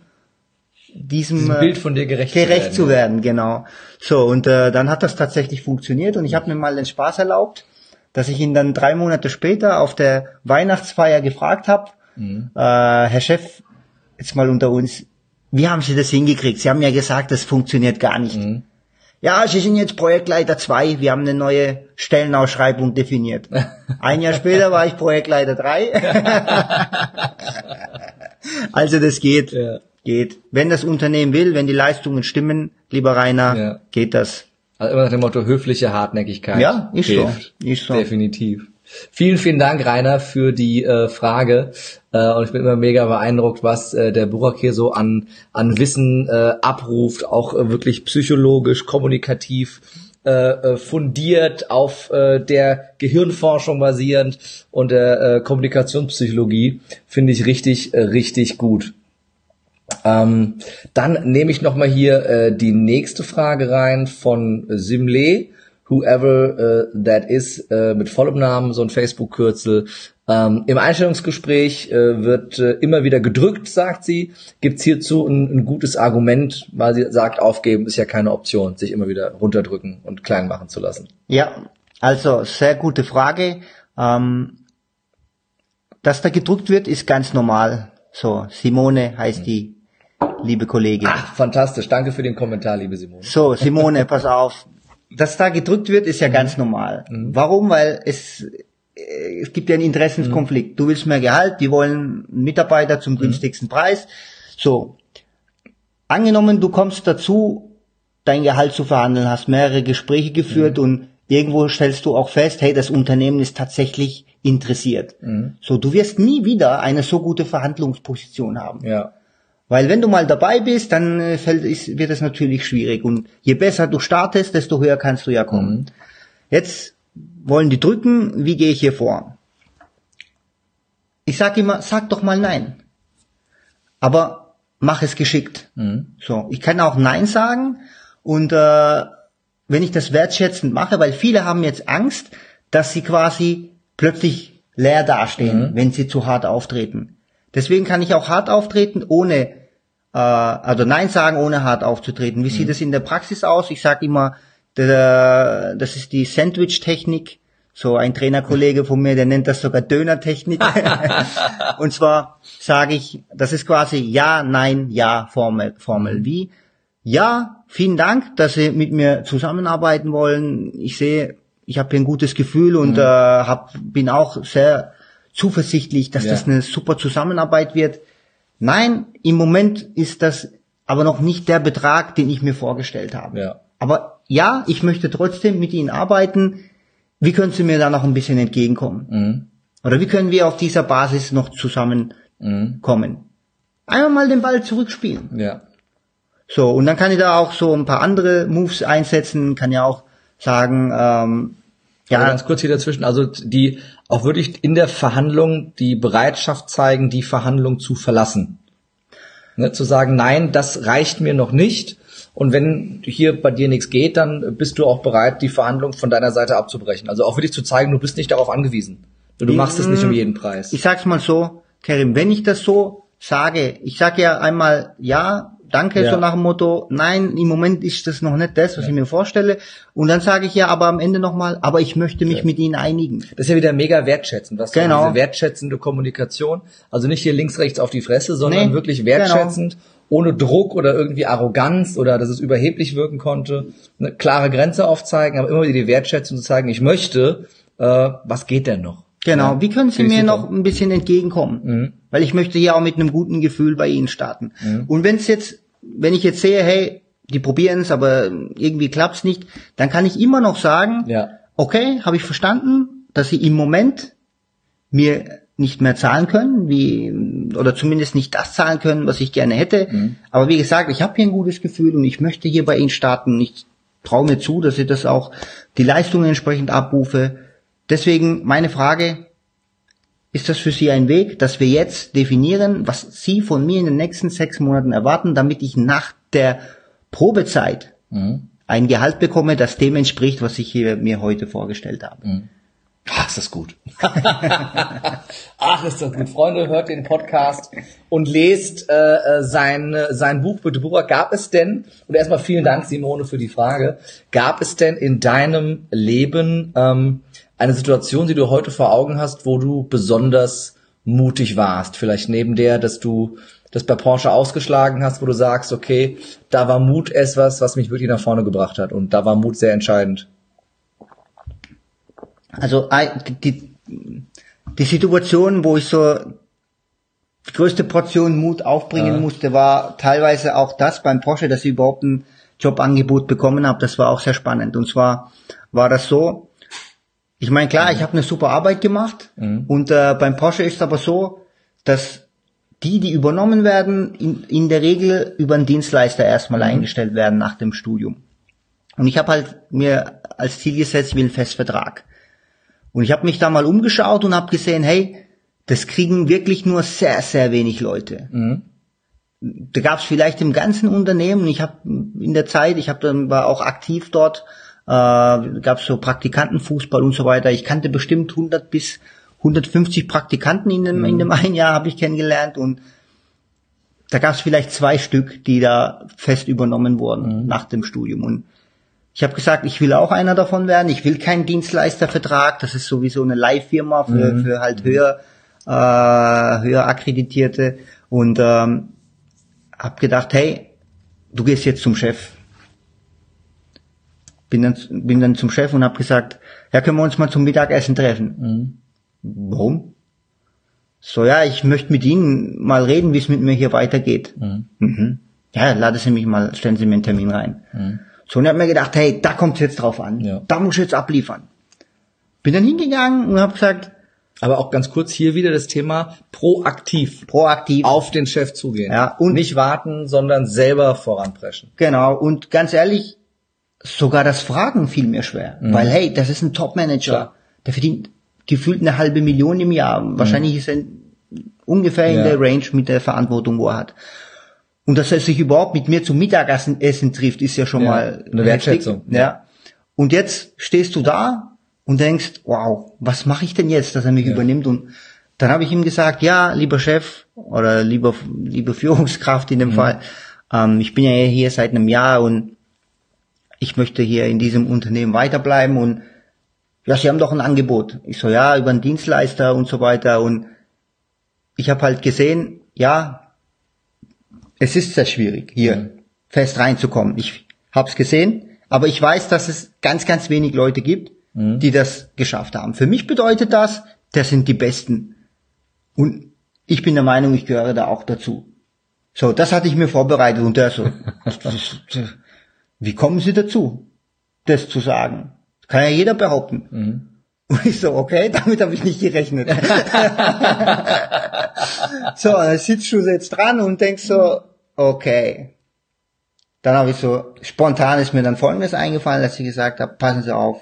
diesem, diesem Bild von dir gerecht, gerecht zu werden. Zu werden genau. So und äh, dann hat das tatsächlich funktioniert und ich habe mir mal den Spaß erlaubt, dass ich ihn dann drei Monate später auf der Weihnachtsfeier gefragt habe, mhm. äh, Herr Chef, jetzt mal unter uns, wie haben Sie das hingekriegt? Sie haben ja gesagt, das funktioniert gar nicht. Mhm. Ja, Sie sind jetzt Projektleiter 2, wir haben eine neue Stellenausschreibung definiert. Ein Jahr später war ich Projektleiter 3. also das geht, ja. Geht. Wenn das Unternehmen will, wenn die Leistungen stimmen, lieber Rainer, ja. geht das. Also immer nach dem Motto höfliche Hartnäckigkeit. Ja, ist hilft. so. Ist so. Definitiv. Vielen, vielen Dank, Rainer, für die äh, Frage. Äh, und ich bin immer mega beeindruckt, was äh, der Burak hier so an, an Wissen äh, abruft, auch äh, wirklich psychologisch, kommunikativ äh, äh, fundiert, auf äh, der Gehirnforschung basierend und der äh, Kommunikationspsychologie. Finde ich richtig, richtig gut. Ähm, dann nehme ich nochmal hier äh, die nächste Frage rein von Simle whoever uh, that is, uh, mit vollem Namen, so ein Facebook-Kürzel. Ähm, Im Einstellungsgespräch äh, wird äh, immer wieder gedrückt, sagt sie. Gibt's hierzu ein, ein, gutes Argument, weil sie sagt, aufgeben ist ja keine Option, sich immer wieder runterdrücken und klein machen zu lassen. Ja, also sehr gute Frage. Ähm, dass da gedrückt wird, ist ganz normal. So, Simone heißt mhm. die liebe Kollegin. Ach, fantastisch. Danke für den Kommentar, liebe Simone. So, Simone, pass auf dass da gedrückt wird, ist ja mhm. ganz normal. Mhm. Warum? Weil es, äh, es gibt ja einen Interessenskonflikt. Mhm. Du willst mehr Gehalt, die wollen Mitarbeiter zum mhm. günstigsten Preis. So. Angenommen, du kommst dazu, dein Gehalt zu verhandeln, hast mehrere Gespräche geführt mhm. und irgendwo stellst du auch fest, hey, das Unternehmen ist tatsächlich interessiert. Mhm. So, du wirst nie wieder eine so gute Verhandlungsposition haben. Ja. Weil wenn du mal dabei bist, dann äh, fällt, ist, wird es natürlich schwierig. Und je besser du startest, desto höher kannst du ja kommen. Mhm. Jetzt wollen die drücken, wie gehe ich hier vor? Ich sage immer, sag doch mal nein. Aber mach es geschickt. Mhm. So, ich kann auch nein sagen und äh, wenn ich das wertschätzend mache, weil viele haben jetzt Angst, dass sie quasi plötzlich leer dastehen, mhm. wenn sie zu hart auftreten. Deswegen kann ich auch hart auftreten, ohne, äh, also Nein sagen, ohne hart aufzutreten. Wie mhm. sieht es in der Praxis aus? Ich sage immer, der, das ist die Sandwich-Technik. So ein Trainerkollege von mir, der nennt das sogar Döner-Technik. und zwar sage ich, das ist quasi Ja, Nein, Ja Formel. Formel. Wie? Ja, vielen Dank, dass Sie mit mir zusammenarbeiten wollen. Ich sehe, ich habe hier ein gutes Gefühl und mhm. äh, hab, bin auch sehr zuversichtlich, dass Ja. das eine super Zusammenarbeit wird. Nein, im Moment ist das aber noch nicht der Betrag, den ich mir vorgestellt habe. Ja. Aber ja, ich möchte trotzdem mit Ihnen arbeiten. Wie können Sie mir da noch ein bisschen entgegenkommen? Mhm. Oder wie können wir auf dieser Basis noch zusammenkommen? Einmal mal den Ball zurückspielen. Ja. So, und dann kann ich da auch so ein paar andere Moves einsetzen, kann ja auch sagen, ähm, Ja, ganz kurz hier dazwischen. Also die auch wirklich in der Verhandlung die Bereitschaft zeigen, die Verhandlung zu verlassen. Ne, zu sagen, nein, das reicht mir noch nicht. Und wenn hier bei dir nichts geht, dann bist du auch bereit, die Verhandlung von deiner Seite abzubrechen. Also auch wirklich zu zeigen, du bist nicht darauf angewiesen. Du machst es nicht um jeden Preis. ich sag's mal so, Karim, wenn ich das so sage, ich sage ja einmal ja, danke, Ja. so nach dem Motto, nein, im Moment ist das noch nicht das, was ich mir vorstelle. Und dann sage ich ja aber am Ende nochmal, aber ich möchte mich mit Ihnen einigen. Das ist ja wieder mega wertschätzend, was Genau. du diese wertschätzende Kommunikation, also nicht hier links, rechts auf die Fresse, sondern Nee, genau. wirklich wertschätzend, ohne Druck oder irgendwie Arroganz oder dass es überheblich wirken konnte, eine klare Grenze aufzeigen, aber immer wieder die Wertschätzung zu zeigen, ich möchte, äh, was geht denn noch? Genau, Ja, wie können Sie mir super. Mhm. noch ein bisschen entgegenkommen? Weil ich möchte hier auch mit einem guten Gefühl bei Ihnen starten. Mhm. Und wenn es jetzt, wenn ich jetzt sehe, hey, die probieren es, aber irgendwie klappt's nicht, dann kann ich immer noch sagen, Ja. okay, habe ich verstanden, dass Sie im Moment mir nicht mehr zahlen können, wie oder zumindest nicht das zahlen können, was ich gerne hätte. Mhm. Aber wie gesagt, ich habe hier ein gutes Gefühl und ich möchte hier bei Ihnen starten. Ich traue mir zu, dass ich das auch die Leistungen entsprechend abrufe. Deswegen meine Frage, ist das für Sie ein Weg, dass wir jetzt definieren, was Sie von mir in den nächsten sechs Monaten erwarten, damit ich nach der Probezeit ein Gehalt bekomme, das dem entspricht, was ich hier mir heute vorgestellt habe? Ach, ist das gut. Ach, ist das gut. Freunde, hört den Podcast und lest äh, äh, sein, sein Buch bitte. Burak, gab es denn, und erstmal vielen Dank, Simone, für die Frage, gab es denn in deinem Leben ähm, eine Situation, die du heute vor Augen hast, wo du besonders mutig warst? Vielleicht neben der, dass du das bei Porsche ausgeschlagen hast, wo du sagst, okay, da war Mut etwas, was mich wirklich nach vorne gebracht hat. Und da war Mut sehr entscheidend. Also die, die Situation, wo ich so die größte Portion Mut aufbringen Ja. musste, war teilweise auch das beim Porsche, dass ich überhaupt ein Jobangebot bekommen habe. Das war auch sehr spannend. Und zwar war das so, ich meine, klar, ich habe eine super Arbeit gemacht und äh, beim Porsche ist aber so, dass die, die übernommen werden, in, in der Regel über einen Dienstleister erstmal eingestellt werden nach dem Studium. Und ich habe halt mir als Ziel gesetzt, ich will einen Festvertrag. Und ich habe mich da mal umgeschaut und habe gesehen, hey, das kriegen wirklich nur sehr, sehr wenig Leute. Da gab es vielleicht im ganzen Unternehmen, ich habe in der Zeit, ich habe dann war auch aktiv dort, äh, gab es so Praktikantenfußball und so weiter. Ich kannte bestimmt 100 bis 150 Praktikanten in dem, in dem einen Jahr habe ich kennengelernt und da gab es vielleicht zwei Stück, die da fest übernommen wurden nach dem Studium. Und ich habe gesagt, ich will auch einer davon werden. Ich will keinen Dienstleistervertrag. Das ist sowieso eine Leihfirma für, für halt höher, äh, höher akkreditierte. Und ähm, habe gedacht, hey, du gehst jetzt zum Chef. Bin dann, bin dann zum Chef und habe gesagt, ja, können wir uns mal zum Mittagessen treffen. Warum? So, ja, ich möchte mit Ihnen mal reden, wie es mit mir hier weitergeht. Mhm. Ja, laden Sie mich mal, stellen Sie mir einen Termin rein. So, und ich habe mir gedacht, hey, da kommt es jetzt drauf an. Ja. Da muss ich jetzt abliefern. Bin dann hingegangen und habe gesagt, Aber auch ganz kurz hier wieder das Thema proaktiv proaktiv. auf den Chef zugehen. Ja, und- nicht warten, sondern selber voranpreschen. Genau, und ganz ehrlich, sogar das Fragen fiel mir schwer. Weil, hey, das ist ein Top-Manager. Mhm. Der verdient gefühlt eine halbe Million im Jahr. Wahrscheinlich ist er ungefähr in Mhm. Ja. der Range mit der Verantwortung, wo er hat. Und dass er sich überhaupt mit mir zum Mittagessen essen trifft, ist ja schon Ja, mal eine heftig. Wertschätzung. Ja. Und jetzt stehst du da und denkst, wow, was mache ich denn jetzt, dass er mich übernimmt? Und dann habe ich ihm gesagt, ja, lieber Chef oder lieber liebe Führungskraft in dem Mhm. Fall, ähm, ich bin ja hier seit einem Jahr und ich möchte hier in diesem Unternehmen weiterbleiben und ja, Sie haben doch ein Angebot. Ich so, ja, über einen Dienstleister und so weiter und ich habe halt gesehen, ja, es ist sehr schwierig, hier fest reinzukommen. Ich habe es gesehen, aber ich weiß, dass es ganz, ganz wenig Leute gibt, die das geschafft haben. Für mich bedeutet das, das sind die Besten Und ich bin der Meinung, ich gehöre da auch dazu. So, das hatte ich mir vorbereitet und der so, wie kommen Sie dazu, das zu sagen? Kann ja jeder behaupten. Mhm. Und ich so, okay, damit habe ich nicht gerechnet. so, dann sitzt du jetzt dran und denkst so, okay. Dann habe ich so, spontan ist mir dann Folgendes eingefallen, dass ich gesagt habe, passen Sie auf.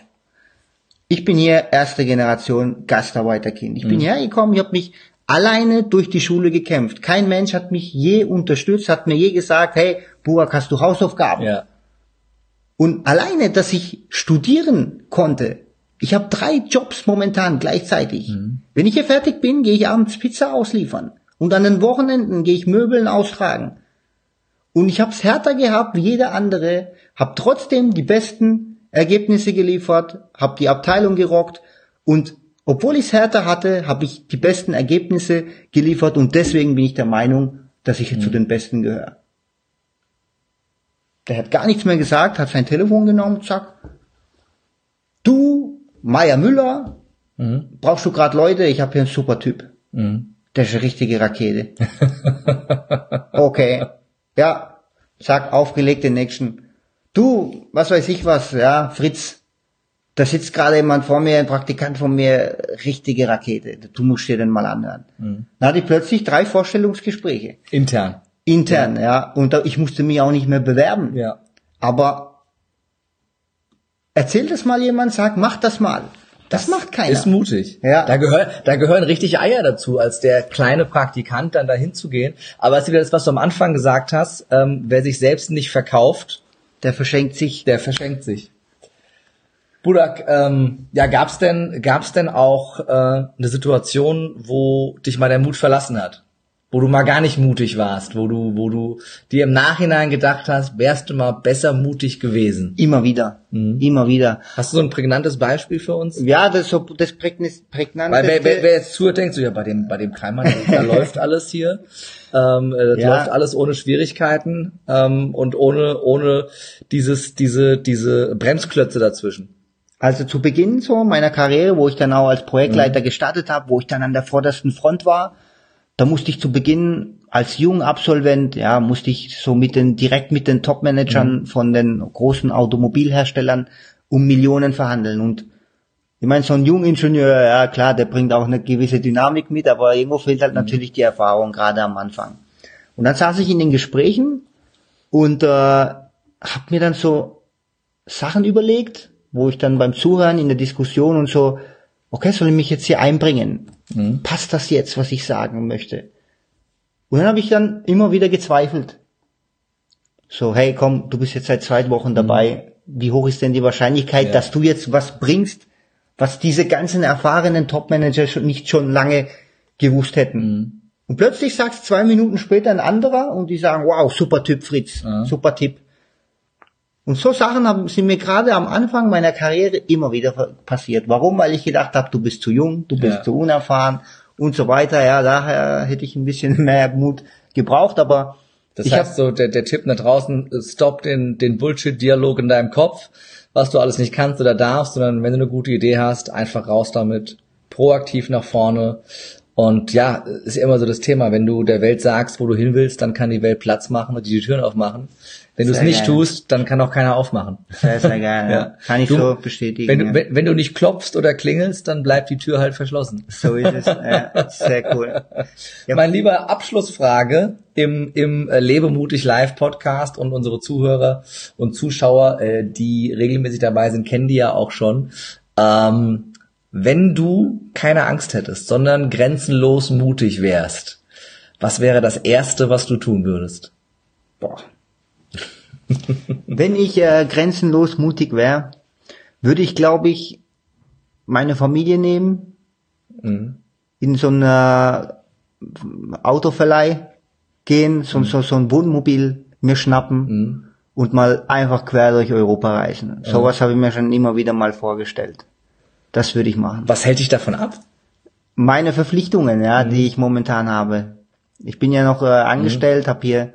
Ich bin hier erste Generation Gastarbeiterkind. Ich bin mhm. hergekommen, ich habe mich alleine durch die Schule gekämpft. Kein Mensch hat mich je unterstützt, hat mir je gesagt, hey, Burak, hast du Hausaufgaben? Ja. Und alleine, dass ich studieren konnte, ich habe drei Jobs momentan gleichzeitig. Mhm. Wenn ich hier fertig bin, gehe ich abends Pizza ausliefern. Und an den Wochenenden gehe ich Möbeln austragen. Und ich habe es härter gehabt wie jeder andere, habe trotzdem die besten Ergebnisse geliefert, habe die Abteilung gerockt und obwohl ich es härter hatte, habe ich die besten Ergebnisse geliefert und deswegen bin ich der Meinung, dass ich mhm. zu den Besten gehöre. Der hat gar nichts mehr gesagt, hat sein Telefon genommen sagt, du, Meier Müller, mhm. brauchst du gerade Leute? Ich habe hier einen super Typ. Mhm. Der ist eine richtige Rakete. okay. Ja, sag aufgelegt den nächsten. Du, was weiß ich was, ja, Fritz, da sitzt gerade jemand vor mir, ein Praktikant von mir, richtige Rakete. Du musst dir den mal anhören. Mhm. Dann hatte ich plötzlich drei Vorstellungsgespräche. Intern. Intern, ja. ja. Und ich musste mich auch nicht mehr bewerben. Ja. Aber erzähl das mal jemand, sag, mach das mal. Das, das macht keiner. Ist mutig. Ja. Da, gehör, da gehören richtig Eier dazu, als der kleine Praktikant dann dahin zu gehen. Aber es ist wieder das, was du am Anfang gesagt hast, ähm, wer sich selbst nicht verkauft, der verschenkt sich. Der verschenkt sich. Budak, ähm, ja, gab's denn, gab's denn auch äh, eine Situation, wo dich mal der Mut verlassen hat? Wo du mal gar nicht mutig warst, wo du, wo du dir im Nachhinein gedacht hast, wärst du mal besser mutig gewesen? Immer wieder, mhm. immer wieder. Hast du so ein prägnantes Beispiel für uns? Ja, das ist so das prägnante. Weil wer, wer, wer jetzt zuhört, denkt so, ja, bei dem, bei dem Kreimann, da läuft alles hier. Ähm, äh, das ja. läuft alles ohne Schwierigkeiten ähm, und ohne, ohne dieses, diese, diese Bremsklötze dazwischen. Also zu Beginn so meiner Karriere, wo ich dann auch als Projektleiter mhm. gestartet habe, wo ich dann an der vordersten Front war, da musste ich zu Beginn als junger Absolvent, ja, musste ich so mit den direkt mit den Topmanagern mhm. von den großen Automobilherstellern um Millionen verhandeln und ich meine, so ein Jungingenieur, ja klar, der bringt auch eine gewisse Dynamik mit, aber irgendwo fehlt halt mhm. natürlich die Erfahrung, gerade am Anfang. Und dann saß ich in den Gesprächen und äh, habe mir dann so Sachen überlegt, wo ich dann beim Zuhören in der Diskussion und so, okay, soll ich mich jetzt hier einbringen? Mhm. Passt das jetzt, was ich sagen möchte? Und dann habe ich dann immer wieder gezweifelt. So, hey, komm, du bist jetzt seit zwei Wochen mhm. dabei. Mhm. Wie hoch ist denn die Wahrscheinlichkeit, ja. dass du jetzt was bringst, was diese ganzen erfahrenen Topmanager schon nicht schon lange gewusst hätten? Mhm. Und plötzlich sagst zwei Minuten später ein anderer und die sagen, wow, super Typ Fritz, ja. super Tipp. Und so Sachen haben, sind mir gerade am Anfang meiner Karriere immer wieder passiert. Warum? Weil ich gedacht habe, du bist zu jung, du bist ja. zu unerfahren und so weiter. Ja, daher hätte ich ein bisschen mehr Mut gebraucht, aber das heißt hab, so, der, der Tipp nach draußen, stopp den, den Bullshit-Dialog in deinem Kopf, was du alles nicht kannst oder darfst, sondern wenn du eine gute Idee hast, einfach raus damit, proaktiv nach vorne. Und ja, ist immer so das Thema, wenn du der Welt sagst, wo du hin willst, dann kann die Welt Platz machen und die Türen aufmachen. Wenn du es nicht geil. tust, dann kann auch keiner aufmachen. Sehr, sehr geil. ja. Kann ich du, so bestätigen. Wenn du, wenn, wenn, du nicht klopfst oder klingelst, dann bleibt die Tür halt verschlossen. So ist es. Ja, sehr cool. Ja. Mein lieber Abschlussfrage im, im äh, Lebemutig Live Podcast und unsere Zuhörer und Zuschauer, äh, die regelmäßig dabei sind, kennen die ja auch schon. Ähm, wenn du keine Angst hättest, sondern grenzenlos mutig wärst, was wäre das Erste, was du tun würdest? Boah. Wenn ich äh, grenzenlos mutig wäre, würde ich, glaube ich, meine Familie nehmen, mhm. in so ein Autoverleih gehen, so, mhm. so, so ein Wohnmobil mir schnappen mhm. und mal einfach quer durch Europa reisen. Sowas habe ich mir schon immer wieder mal vorgestellt. Das würde ich machen. Was hält dich davon ab? Meine Verpflichtungen, ja, die mhm. ich momentan habe. Ich bin ja noch äh, angestellt, mhm. habe hier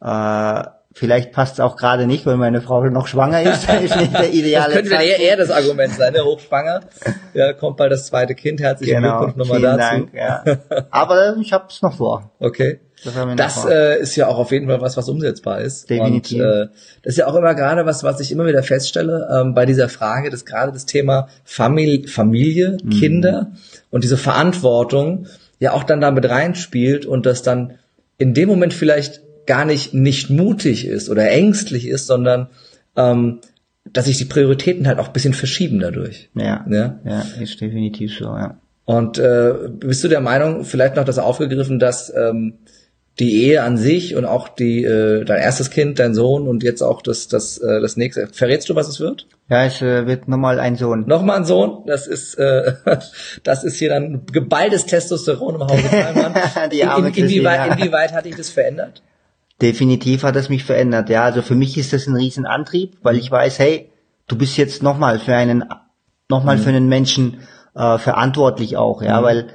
äh, Vielleicht passt es auch gerade nicht, weil meine Frau noch schwanger ist. Das ist nicht der ideale Das könnte eher, eher das Argument sein, ne? hochschwanger. Ja, kommt bald das zweite Kind. Herzlichen Genau, Glückwunsch nochmal dazu. Dank. Ja. Aber ich habe es noch vor. Okay. Das Das äh, ist ja auch auf jeden Fall was, was umsetzbar ist. Definitiv. Und, äh, das ist ja auch immer gerade was, was ich immer wieder feststelle ähm, bei dieser Frage, dass gerade das Thema Famili Familie, Mhm. Kinder und diese Verantwortung ja auch dann damit reinspielt und das dann in dem Moment vielleicht gar nicht nicht mutig ist oder ängstlich ist, sondern ähm, dass sich die Prioritäten halt auch ein bisschen verschieben dadurch. ja. Ja. ja, ist definitiv so, ja. Und äh, bist du der Meinung, vielleicht noch das aufgegriffen, dass ähm, die Ehe an sich und auch die äh, dein erstes Kind, dein Sohn und jetzt auch das das äh, das nächste, verrätst du, was es wird? Ja, es äh, wird nochmal ein Sohn. Nochmal ein Sohn, das ist äh, das ist hier dann geballtes Testosteron im Hause. Die arme in, in, inwieweit, inwieweit hat dich das verändert? Definitiv hat es mich verändert. Ja, also für mich ist das ein Riesenantrieb, weil ich weiß, hey, du bist jetzt nochmal für einen, nochmal für einen Menschen äh, verantwortlich auch, ja, weil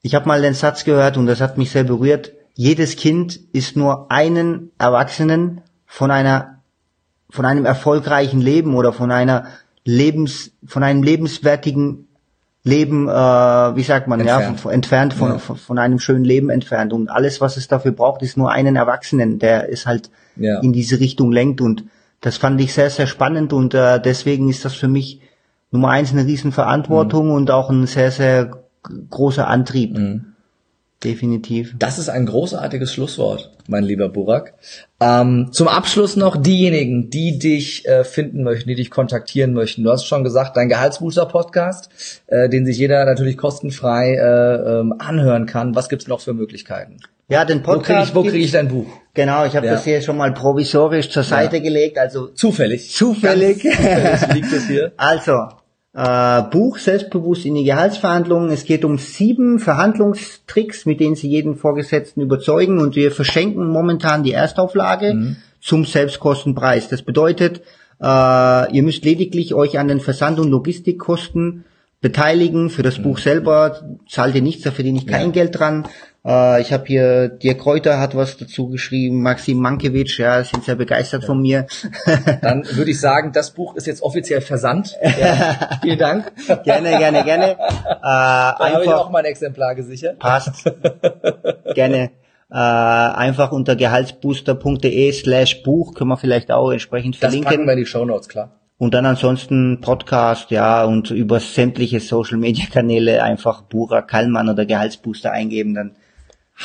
ich habe mal den Satz gehört und das hat mich sehr berührt. Jedes Kind ist nur einen Erwachsenen von einer, von einem erfolgreichen Leben oder von einer Lebens, von einem lebenswertigen Leben, äh, wie sagt man, ja, Entfernt. von, entfernt von, Ja. von, einem schönen Leben entfernt. Und alles, was es dafür braucht, ist nur einen Erwachsenen, der es halt Ja. in diese Richtung lenkt. Und das fand ich sehr, sehr spannend und äh, deswegen ist das für mich Nummer eins eine Riesenverantwortung Mhm. und auch ein sehr, sehr großer Antrieb. Definitiv. Das ist ein großartiges Schlusswort, mein lieber Burak. Ähm, zum Abschluss noch diejenigen, die dich äh, finden möchten, die dich kontaktieren möchten. Du hast schon gesagt, dein Gehaltsbooster-Podcast, äh, den sich jeder natürlich kostenfrei äh, ähm, anhören kann. Was gibt's noch für Möglichkeiten? Ja, den Wo kriege Podcast. ich, wo krieg ich dein Buch? Genau, ich habe Ja. das hier schon mal provisorisch zur Seite gelegt. Also Zufällig. Zufällig. Zufällig liegt es hier. Also, äh, Buch Selbstbewusst in die Gehaltsverhandlungen. Es geht um sieben Verhandlungstricks, mit denen Sie jeden Vorgesetzten überzeugen und wir verschenken momentan die Erstauflage zum Selbstkostenpreis. Das bedeutet, äh, ihr müsst lediglich euch an den Versand- und Logistikkosten beteiligen. Für das Buch selber zahlt ihr nichts, da verdiene ich kein Geld dran. Äh, ich habe hier, Dirk Kräuter hat was dazu geschrieben, Maxim Mankiewicz, ja, sind sehr begeistert von mir. Dann würde ich sagen, das Buch ist jetzt offiziell versandt. Ja, vielen Dank. gerne, gerne, gerne. Äh, Da habe ich auch einfach mal ein Exemplar gesichert. passt. gerne. Äh, einfach unter gehaltsbooster.de slash Buch können wir vielleicht auch entsprechend Das packen verlinken. wir in die Shownotes, klar. Und dann ansonsten Podcast, ja, und über sämtliche Social Media Kanäle einfach Bura Kallmann oder Gehaltsbooster eingeben, dann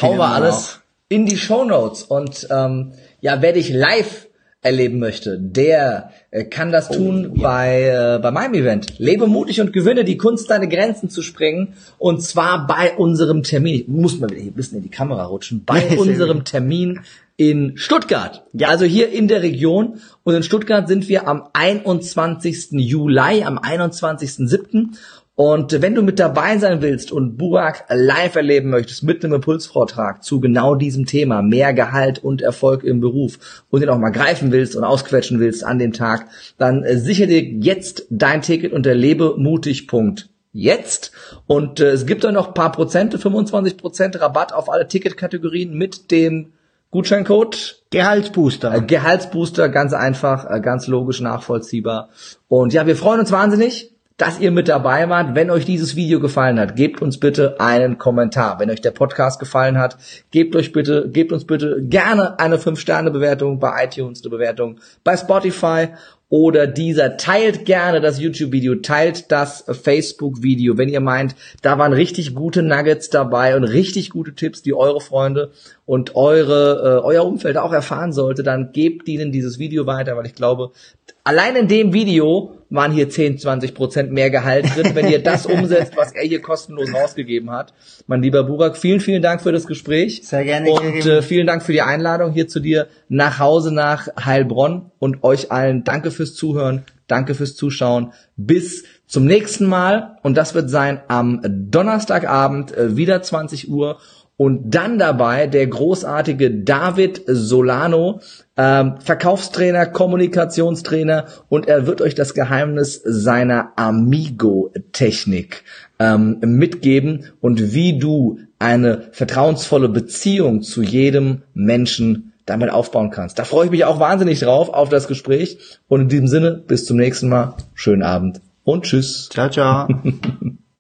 hauen wir man alles in die Shownotes. Und ähm, ja, wer dich live erleben möchte, der äh, kann das tun bei, äh, bei meinem Event. Lebe mutig und gewinne die Kunst, deine Grenzen zu sprengen. Und zwar bei unserem Termin. Ich muss mal wieder hier ein bisschen in die Kamera rutschen. Bei unserem Termin in Stuttgart. Ja. Also hier in der Region. Und in Stuttgart sind wir am 21. Juli, am 21.07. Und wenn du mit dabei sein willst und Burak live erleben möchtest mit einem Impulsvortrag zu genau diesem Thema, mehr Gehalt und Erfolg im Beruf und den auch mal greifen willst und ausquetschen willst an dem Tag, dann äh, sichere dir jetzt dein Ticket unter lebemutig.jetzt und äh, es gibt da noch ein paar Prozente, 25 Prozent Rabatt auf alle Ticketkategorien mit dem Gutscheincode Gehaltsbooster. äh, Gehaltsbooster, ganz einfach, äh, ganz logisch nachvollziehbar. Und ja, wir freuen uns wahnsinnig, dass ihr mit dabei wart. Wenn euch dieses Video gefallen hat, gebt uns bitte einen Kommentar. Wenn euch der Podcast gefallen hat, gebt euch bitte, gebt uns bitte gerne eine 5-Sterne-Bewertung bei iTunes, eine Bewertung bei Spotify oder dieser. Teilt gerne das YouTube-Video, teilt das Facebook-Video, wenn ihr meint, da waren richtig gute Nuggets dabei und richtig gute Tipps, die eure Freunde und eure, äh, euer Umfeld auch erfahren sollte, dann gebt ihnen dieses Video weiter, weil ich glaube, allein in dem Video waren hier 10, 20 Prozent mehr Gehalt drin, wenn ihr das umsetzt, was er hier kostenlos rausgegeben hat. Mein lieber Burak, vielen, vielen Dank für das Gespräch. Sehr gerne, Und äh, vielen Dank für die Einladung hier zu dir nach Hause nach Heilbronn und euch allen danke fürs Zuhören, danke fürs Zuschauen. Bis zum nächsten Mal und das wird sein am Donnerstagabend, äh, wieder 20 Uhr. Und dann dabei der großartige David Solano, ähm, Verkaufstrainer, Kommunikationstrainer und er wird euch das Geheimnis seiner Amigo-Technik ähm, mitgeben und wie du eine vertrauensvolle Beziehung zu jedem Menschen damit aufbauen kannst. Da freue ich mich auch wahnsinnig drauf auf das Gespräch. Und in diesem Sinne, bis zum nächsten Mal. Schönen Abend und tschüss. Ciao, ciao.